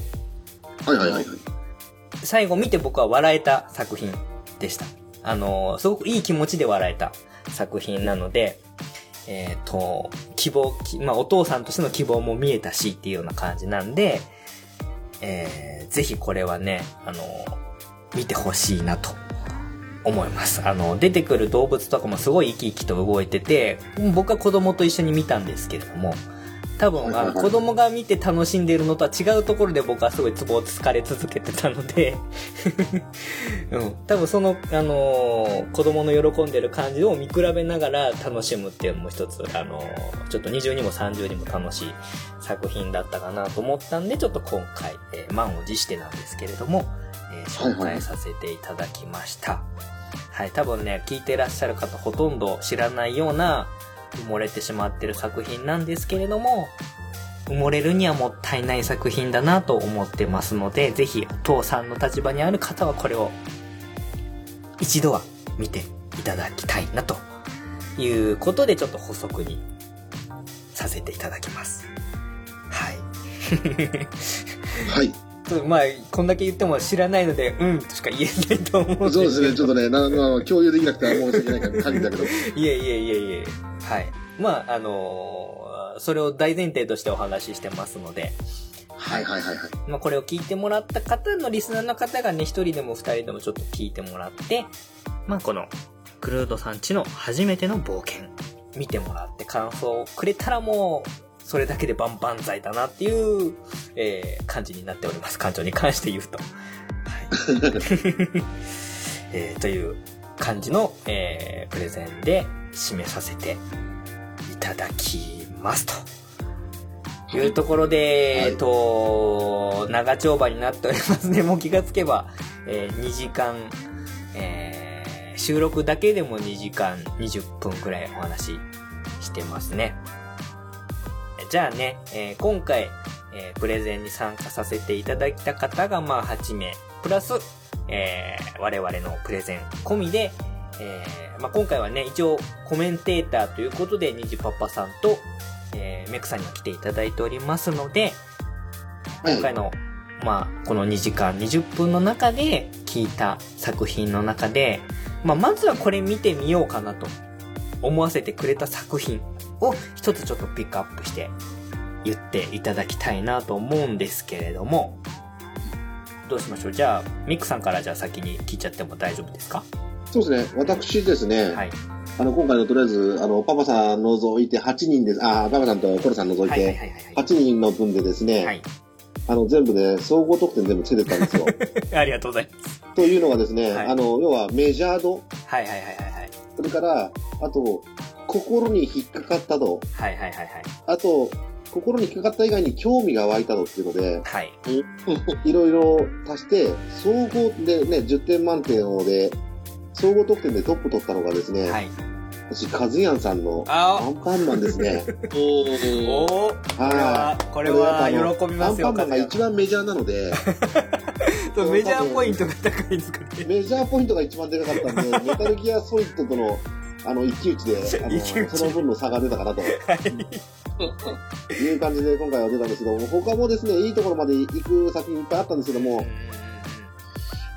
はいはいはい、はい。最後見て僕は笑えた作品でした。あの、すごくいい気持ちで笑えた作品なので、えっ、ー、と、希望、まあ、お父さんとしての希望も見えたしっていうような感じなんで、えー、ぜひこれはね、あの、見てほしいなと思います。あの、出てくる動物とかもすごい生き生きと動いてて、僕は子供と一緒に見たんですけれども、多分、あの、子供が見て楽しんでいるのとは違うところで僕はすごいツボをつかれ続けてたのでうん。多分その、あのー、子供の喜んでる感じを見比べながら楽しむっていうのも一つ、あのー、ちょっと二重にも三重にも楽しい作品だったかなと思ったんで、ちょっと今回、えー、満を持してなんですけれども、えー、紹介させていただきました。はい、はい、多分ね、聞いてらっしゃる方ほとんど知らないような、埋もれてしまってる作品なんですけれども、埋もれるにはもったいない作品だなと思ってますので、ぜひお父さんの立場にある方はこれを一度は見ていただきたいなということでちょっと補足にさせていただきます。はい。はい。まあ、こんだけ言っても知らないので、うんとしか言えないと思うんでそうですね、ちょっとね、なまあ、共有できなくて申し訳ないから限りだけど。いえいえいえいえ。はい。まあ、あのー、それを大前提としてお話ししてますので、はいはいはいはい。まあ、これを聞いてもらった方のリスナーの方がね、一人でも二人でもちょっと聞いてもらって、まあ、この、クルードさんちの初めての冒険、見てもらって感想をくれたらもう、それだけで万々歳だなっていう、えー、感じになっております。感情に関して言うと。はい。えー、という感じの、えー、プレゼンで締めさせていただきますと。いうところで、はい、えっと、長丁場になっておりますね。もう気がつけば、えー、2時間、えー、収録だけでも2時間20分くらいお話ししてますね。じゃあね、えー、今回、えー、プレゼンに参加させていただいた方が、まあ、8名、プラス、えー、我々のプレゼン込みで、えー、まあ、今回はね、一応コメンテーターということで、にじパパさんと、えー、メクさんに来ていただいておりますので、今回の、まあ、この2時間20分の中で聞いた作品の中で、まあ、まずはこれ見てみようかなと思わせてくれた作品を一つちょっとピックアップして言っていただきたいなと思うんですけれども、どうしましょう？じゃあ、ミックさんからじゃあ先に聞いちゃっても大丈夫ですか？そうですね。私ですね。はい。あの、今回のとりあえず、あの、パパさん除いて8人です、あ、パパさんとコロさん除いて、8人の分でですね、はい、あの、全部で、総合得点全部つけてたんですよ。ありがとうございます。というのがですね、はい、あの、要はメジャー度。はいはいはいはい。それから、あと、心に引っかかった度。はいはいはいはい。あと、心に引っかかった以外に興味が湧いた度っていうので、はい。いろいろ足して、総合でね、10点満点で、総合得点でトップ取ったのがですね、はい。私、カズヤンさんのアンパンマンですね。おおはい。これは喜びますよ、アンパンマンが一番メジャーなので、メジャーポイントが高いんですかね。メジャーポイントが一番でかかったんで、メタルギアソリッドとの、あの、一騎打ちで、あの、その分の差が出たかなと。はい。いう感じで今回は出たんですけども、他もですね、いいところまで行く作品いっぱいあったんですけども、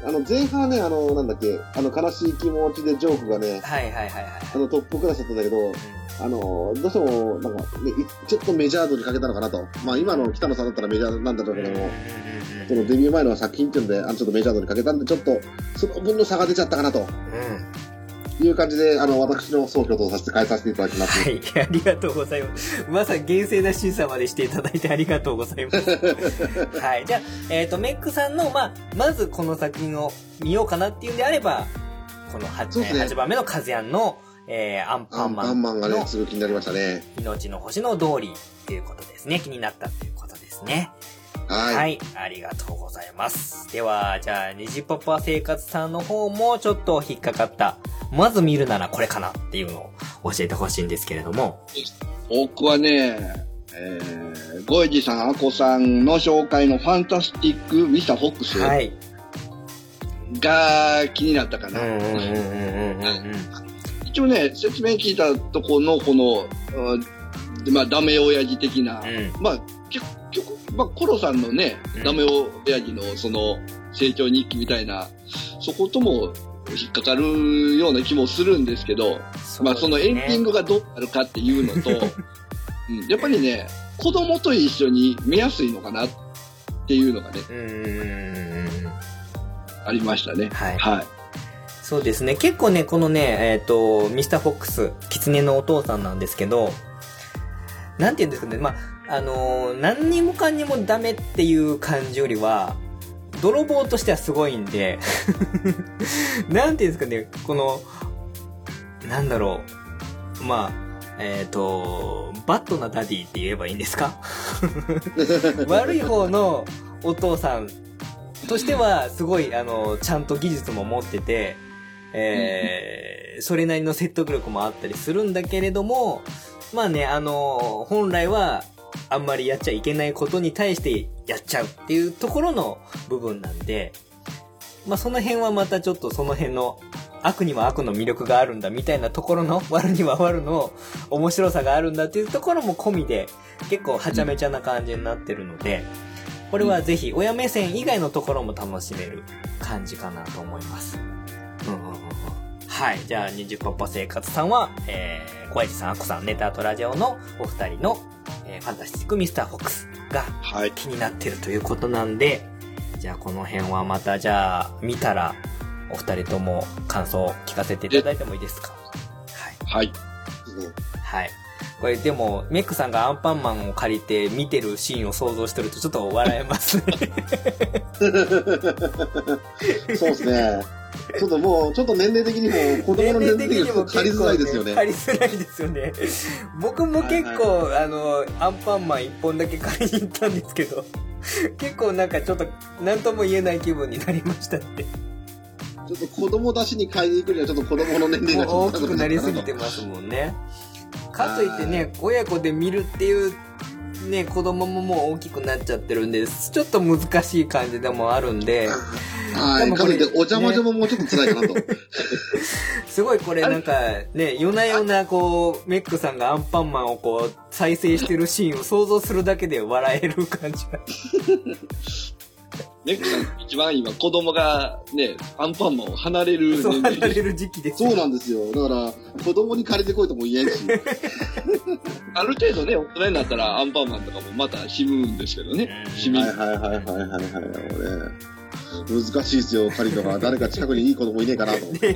あの、前半ね、あの、なんだっけ、あの、悲しい気持ちでジョークがね、はいはいはいはい。あの、トップクラスだったんだけど、うん、あの、どうしても、なんか、ね、ちょっとメジャー度にかけたのかなと。まあ、今の北野さんだったらメジャーなんだろうけども、そのデビュー前の作品っていうんで、あの、ちょっとメジャー度にかけたんで、ちょっと、その分の差が出ちゃったかなと。うんいう感じで、あの、私の総評とさせて変えさせていただきます。はい、ありがとうございます。まさに厳正な審査までしていただいてありがとうございます。はい、じゃあ、えっ、ー、と、メックさんの、まあ、まずこの作品を見ようかなっていうんであれば、この 8,、ね、8番目のカズヤンの、えー、アンパンマン。アンマンがね、すぐ気になりましたね。命の星の通りっていうことですね。気になったっていうことですね。はい。はい。ありがとうございます。では、じゃあ、ニジパパ生活さんの方もちょっと引っかかった。まず見るならこれかなっていうのを教えてほしいんですけれども。僕はね、えー、ゴイジさん、アコさんの紹介のファンタスティック・ミスター・フォックス。はい。が気になったかな。一応ね、説明聞いたとこの、この、まあ、ダメ親父的な、うん、まあ、結局、まあ、コロさんのね、ダメ親父のその成長日記みたいな、そことも引っかかるような気もするんですけど、ね、まあそのエンディングがどうなるかっていうのと、うん、やっぱりね、子供と一緒に見やすいのかなっていうのがね、ありましたね。はい。はい。そうですね。結構ね、このね、えっ、ー、と、ミスターフォックス、狐のお父さんなんですけど、なんて言うんですかね、まあ、あのー、何にもかんにもダメっていう感じよりは、泥棒としてはすごいんで なんていうんですかね、この、なんだろう。まあ、えっ、ー、と、バッドなダディって言えばいいんですか？悪い方のお父さんとしては、すごい、あの、ちゃんと技術も持ってて、えー、それなりの説得力もあったりするんだけれども、まあね、あの、本来は、あんまりやっちゃいけないことに対してやっちゃうっていうところの部分なんで、まあその辺はまたちょっとその辺の悪には悪の魅力があるんだみたいなところの、悪には悪の面白さがあるんだっていうところも込みで、結構はちゃめちゃな感じになってるので、これはぜひ親目線以外のところも楽しめる感じかなと思います。うんうんうん。はい。じゃあ、二十パパ生活さんは、えー、小市さん、アコさん、ネタとラジオのお二人の、えー、ファンタスティックミスターフォックスが気になってるということなんで、はい、じゃあこの辺はまたじゃあ見たらお二人とも感想を聞かせていただいてもいいですか？はい。はい。はい。これでも、メックさんがアンパンマンを借りて見てるシーンを想像してるとちょっと笑えますね。そうですね。ちょっともう、ちょっと年齢的にも、子供の年齢的にも借りづらいですよね。借りづらいですよね。僕も結構、あの、アンパンマン一本だけ借りに行ったんですけど、結構なんかちょっと、なんとも言えない気分になりましたって。ちょっと子供出しに買いに行くにはちょっと子供の年齢が大きくなりすぎてますもんね。かといってね、親子で見るっていうね、子供ももう大きくなっちゃってるんで、ちょっと難しい感じでもあるんで。はい、かといってお邪魔女ももうちょっと辛いかなと。すごいこれなんかね、夜な夜なこう、メックさんがアンパンマンをこう、再生してるシーンを想像するだけで笑える感じが。ネックさん、一番今、子供がね、アンパンマンを離れるそう、離れる時期ですそうなんですよ。だから、子供に借りてこいとも言えんし。ある程度ね、大人になったらアンパンマンとかもまた死ぬんですけどね。死ぬ。はいはいはいはいはいはい。俺、難しいですよ、借りとか。誰か近くにいい子供いねえかなと思って。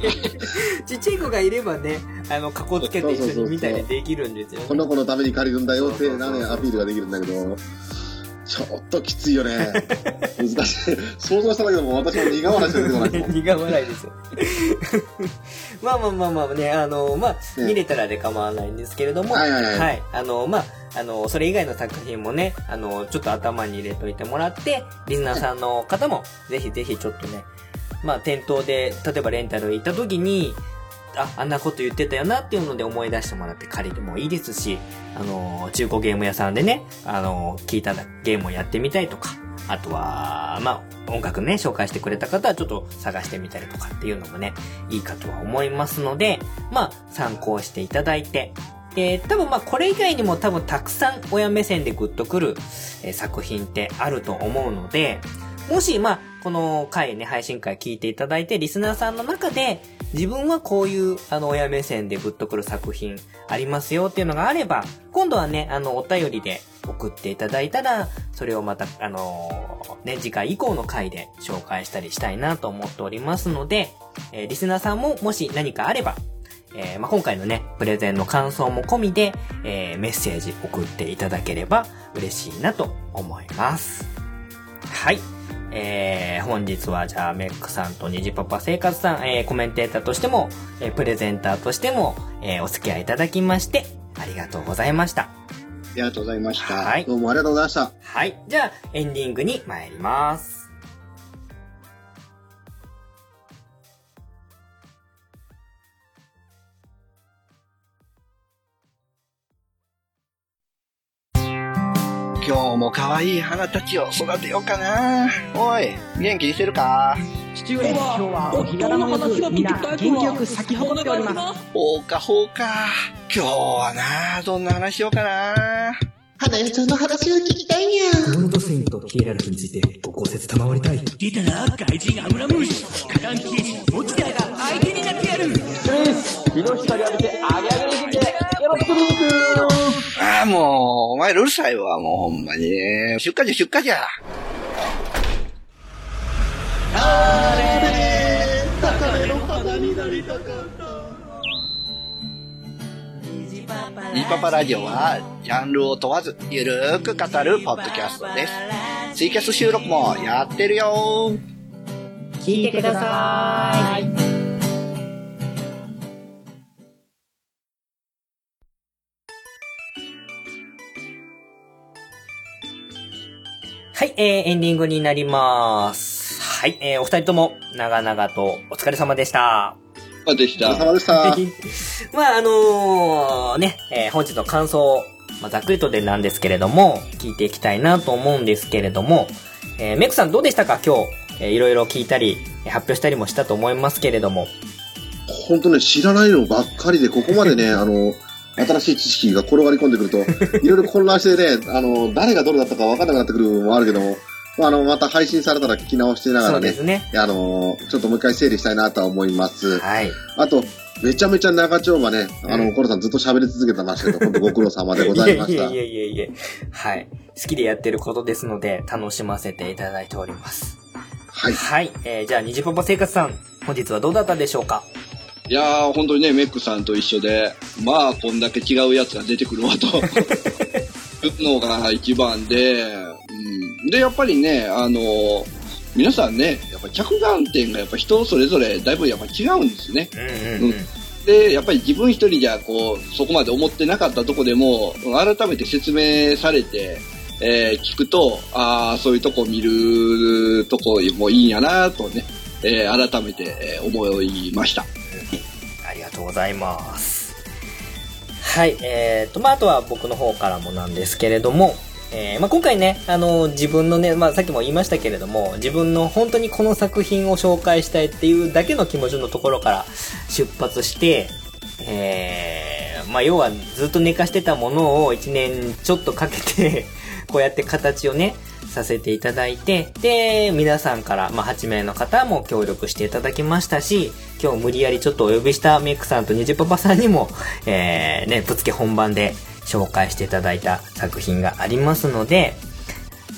ちっちゃい子がいればね、あの、かこつけて一緒に見たりできるんですよ、ね、この子のために借りるんだよってなね、アピールができるんだけど。ちょっときついよね。難しい。想像しただけでも私も苦笑いしない。苦笑いですよ。まあまあまあまあね、あの、まあ、ね、見れたらで構わないんですけれども、はいはいはい。はい、あの、まあ、あの、それ以外の作品もね、あの、ちょっと頭に入れといてもらって、リスナーさんの方も、ぜひぜひちょっとね、まあ、店頭で、例えばレンタル行った時に、あ、あんなこと言ってたよなっていうので思い出してもらって借りてもいいですし、あの、中古ゲーム屋さんでね、あの、聞いたゲームをやってみたいとか、あとは、まあ、音楽ね、紹介してくれた方はちょっと探してみたりとかっていうのもね、いいかとは思いますので、まあ、参考していただいて、えー、多分まあこれ以外にも多分たくさん親目線でグッとくる、え、作品ってあると思うので、もしまあこの回ね、配信会聞いていただいて、リスナーさんの中で、自分はこういう、あの、親目線でぶっとくる作品ありますよっていうのがあれば、今度はね、あの、お便りで送っていただいたら、それをまた、あのー、ね、次回以降の回で紹介したりしたいなと思っておりますので、えー、リスナーさんももし何かあれば、えー、まあ、今回のね、プレゼンの感想も込みで、えメッセージ送っていただければ嬉しいなと思います。はい。えー、本日はじゃあメックさんと虹パパ生活さん、えー、コメンテーターとしても、えー、プレゼンターとしても、えー、お付き合いいただきまして、ありがとうございました。ありがとうございました。はい。どうもありがとうございました。はい。じゃあ、エンディングに参ります。今日も可愛い花たちを育てようかな。おい、元気にしてるか？父上、今日はお日柄もよく、みんな元気よく咲き誇っております。ほうかほうか。今日はな、どんな話しようかな。花屋さんの話を聞きたいにゃ。ゴールドセインとヒエラルキーについてご考説賜りたい。出たな、怪人アムラムシ。火弾刑事、モチダーが相手になってやる。チュイス日の光浴びてアゲアゲに切って、よろしくああ、もう、お前うるさいわ、もうほんまに。出荷じゃ、出荷じゃ。あれ高嶺の花になりたかった。ニパパラジオは、ジャンルを問わず、ゆるーく語るポッドキャストです。ツイキャス収録もやってるよ聞いてください。えー、エンディングになります。はい、えー、お二人とも、長々とお疲れ様でした。でした。お疲れ様でした。まあ、あのー、ね、えー、本日の感想、まあ、ざっくりとでなんですけれども、聞いていきたいなと思うんですけれども、えー、メクさんどうでしたか？今日、えー、いろいろ聞いたり、発表したりもしたと思いますけれども。本当ね、知らないのばっかりで、ここまでね、あの、新しい知識が転がり込んでくると、いろいろ混乱してね、あの、誰がどれだったか分からなくなってくる部分もあるけども、まあ、あの、また配信されたら聞き直してながらね、ねあの、ちょっともう一回整理したいなとは思います。はい。あと、めちゃめちゃ長丁場ね、あの、コロさんずっと喋り続けてましたけど、本当ご苦労様でございました。いやいやいやいやいやはい。好きでやってることですので、楽しませていただいております。はい。はい。えー、じゃあ、虹パパ生活さん、本日はどうだったでしょうか？いやー、本当にね、メックさんと一緒で、まあ、こんだけ違うやつが出てくるわと。のが一番で、うん。で、やっぱりね、あの皆さんね、やっぱ着眼点がやっぱ人それぞれだいぶやっぱ違うんですね。うんうん、で、やっぱり自分一人じゃこう、そこまで思ってなかったとこでも、改めて説明されて、えー聞くと、ああ、そういうとこ見るとこもいいんやなとね、えー改めてえー思いました。とうございます。はい。えーと、まあ、あとは僕の方からもなんですけれども、えーまあ、今回ね、あの、自分のね、まあ、さっきも言いましたけれども、自分の本当にこの作品を紹介したいっていうだけの気持ちのところから出発して、えーまあ、要はずっと寝かしてたものを1年ちょっとかけて、こうやって形をね、させていただいて、で、皆さんから、まあ、8名の方も協力していただきましたし、今日無理やりちょっとお呼びしたメイクさんとニジパパさんにも、えー、ね、ぶつけ本番で紹介していただいた作品がありますので、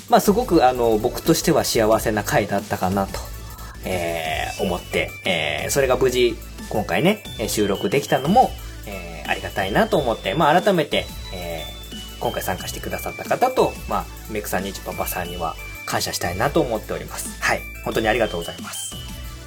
まあ、すごく、あの、僕としては幸せな回だったかなと、えー、思って、えー、それが無事、今回ね、収録できたのも、えー、ありがたいなと思って、まあ、改めて、えー、今回参加してくださった方と、まあ、メイクさん、ニジパパさんには感謝したいなと思っております。はい。本当にありがとうございます。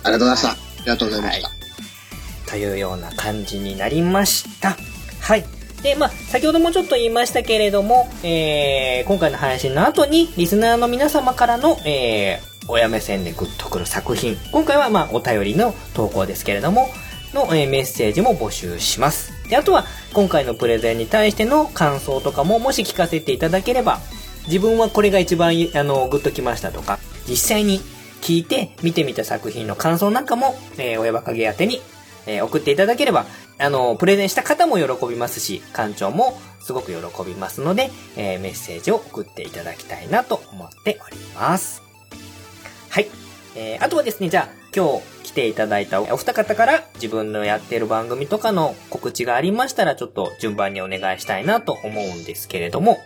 ありがとうございました。ありがとうございました。というような感じになりました。はい。で、まあ、先ほどもちょっと言いましたけれども、えー、今回の配信の後に、リスナーの皆様からの、えー、親目線でグッとくる作品。今回は、まあ、お便りの投稿ですけれども、の、えーメッセージも募集します。で、あとは、今回のプレゼンに対しての感想とかも、もし聞かせていただければ、自分はこれが一番、あの、グッときましたとか、実際に聞いて見てみた作品の感想なんかも、えー、親バカゲ宛てに、えー送っていただければ、あの、プレゼンした方も喜びますし、館長もすごく喜びますので、えーメッセージを送っていただきたいなと思っております。はい。えーあとはですね、じゃあ、今日ていただいたお二方から自分のやってる番組とかの告知がありましたら、ちょっと順番にお願いしたいなと思うんですけれども、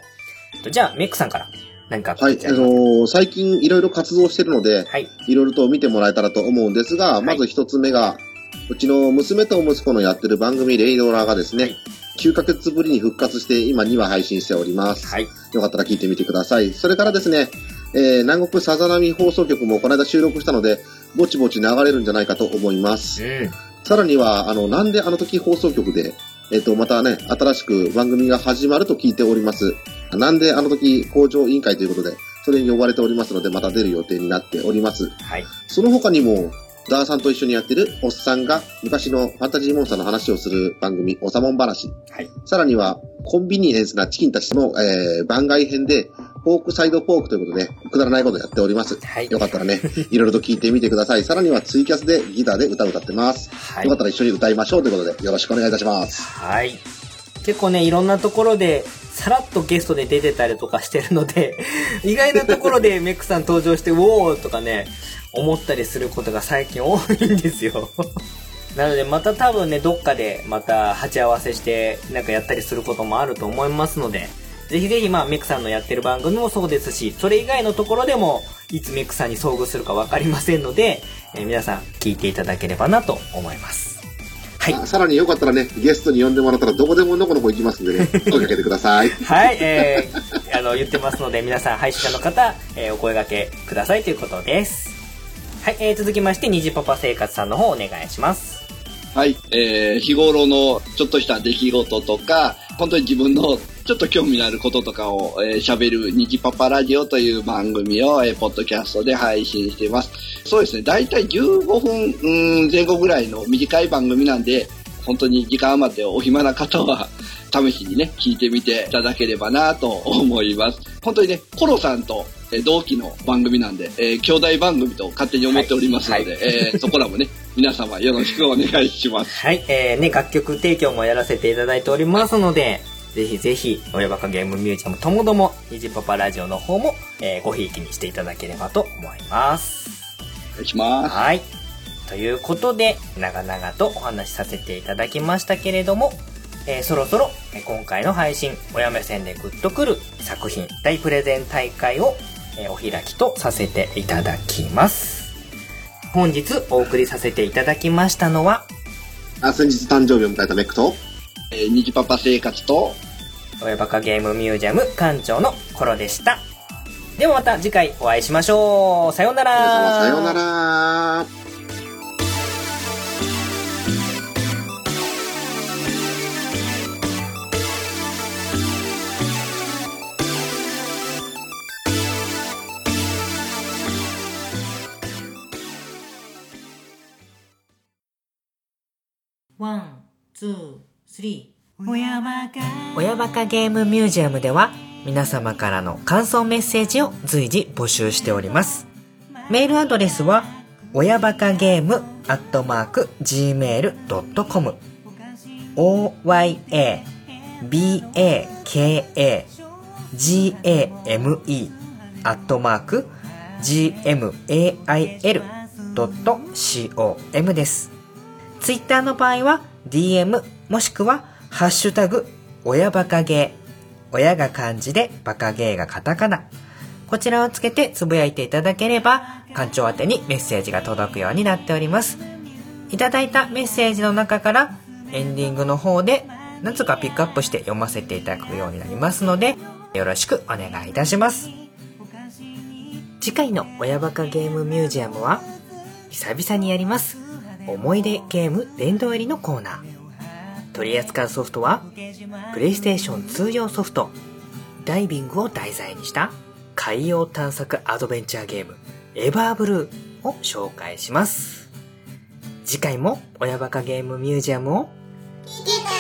えっとじゃあ、メックさんから何かはい、あのー最近いろいろ活動してるので、はい、ろいろと見てもらえたらと思うんですが、まず一つ目が、うちの娘と息子のやってる番組、レイドラーがですね、9ヶ月ぶりに復活して、今2話配信しております。よかったら聞いてみてください。それからですね、えー南国さざ波放送局もこの間収録したので、ぼちぼち流れるんじゃないかと思います。さらには、あの、なんであの時放送局で、えっ、と、またね、新しく番組が始まると聞いております。なんであの時工場委員会ということで、それに呼ばれておりますので、また出る予定になっております。はい。その他にも、ダーさんと一緒にやってるおっさんが昔のファンタジーモンスターの話をする番組、おさもん話。はい。さらには、コンビニエンスなチキンたちの、えー番外編で、ポークサイドポークということで、くだらないことやっております。よかったらね、いろいろと聞いてみてください。さらにはツイキャスでギターで歌を歌ってます。はいよかったら一緒に歌いましょうということで、よろしくお願いいたします。はい。結構ね、いろんなところで、さらっとゲストで出てたりとかしてるので、意外なところで メックさん登場して、ウォーとかね、思ったりすることが最近多いんですよ。なので、また多分ね、どっかでまた鉢合わせして、なんかやったりすることもあると思いますので、ぜひぜひ、まあ、メックさんのやってる番組もそうですし、それ以外のところでも、いつメックさんに遭遇するかわかりませんので、えー皆さん聞いていただければなと思います。はい。さらによかったらね、ゲストに呼んでもらったらどこでものこのこ行きますんでね、声かけてください。はい、えー、あの、言ってますので、皆さん、配信者の方、えーお声掛けくださいということです。はい、えー、続きまして、虹パパ生活さんの方お願いします。はい。えー、日頃のちょっとした出来事とか、本当に自分のちょっと興味のあることとかを喋、えー喋る虹パパラジオという番組を、えーポッドキャストで配信しています。そうですね。だいたい15分うん前後ぐらいの短い番組なんで、本当に時間余ってお暇な方は、試しにね、聞いてみていただければなと思います。本当にね、コロさんとえー同期の番組なんで、えー兄弟番組と勝手に思っておりますので、えーそこらもね、皆様よろしくお願いします。はい、えー、ね、楽曲提供もやらせていただいておりますので、ぜひぜひ、親バカゲームミュージアムともども、ニジパパラジオの方も、えー、ごひいきにしていただければと思います。お願いします。はい。ということで、長々とお話しさせていただきましたけれども、えー、そろそろ、え今回の配信、親目線でグッとくる作品大プレゼン大会を、えー、お開きとさせていただきます。本日お送りさせていただきましたのは、あ、先日誕生日を迎えたメックと、えー、にじパパ生活と、親バカゲームミュージアム館長の頃でした。ではまた次回お会いしましょう。さようなら。さようなら。One, two, three。親バカ。親バカゲームミュージアムでは皆様からの感想メッセージを随時募集しております。メールアドレスは、親バカゲームアットマーク gmail.com oya baka game アットマーク gmail.com です。ツイッターの場合は DM もしくはハッシュタグ親バカゲー。親が漢字でバカゲーがカタカナ。こちらをつけてつぶやいていただければ館長宛てにメッセージが届くようになっております。いただいたメッセージの中からエンディングの方で何つかピックアップして読ませていただくようになりますのでよろしくお願いいたします。次回の親バカゲームミュージアムは久々にやります。思い出ゲーム殿堂入りのコーナー。取り扱うソフトはプレイステーション通用ソフト。ダイビングを題材にした海洋探索アドベンチャーゲームエバーブルーを紹介します。次回も親バカゲームミュージアムを。聞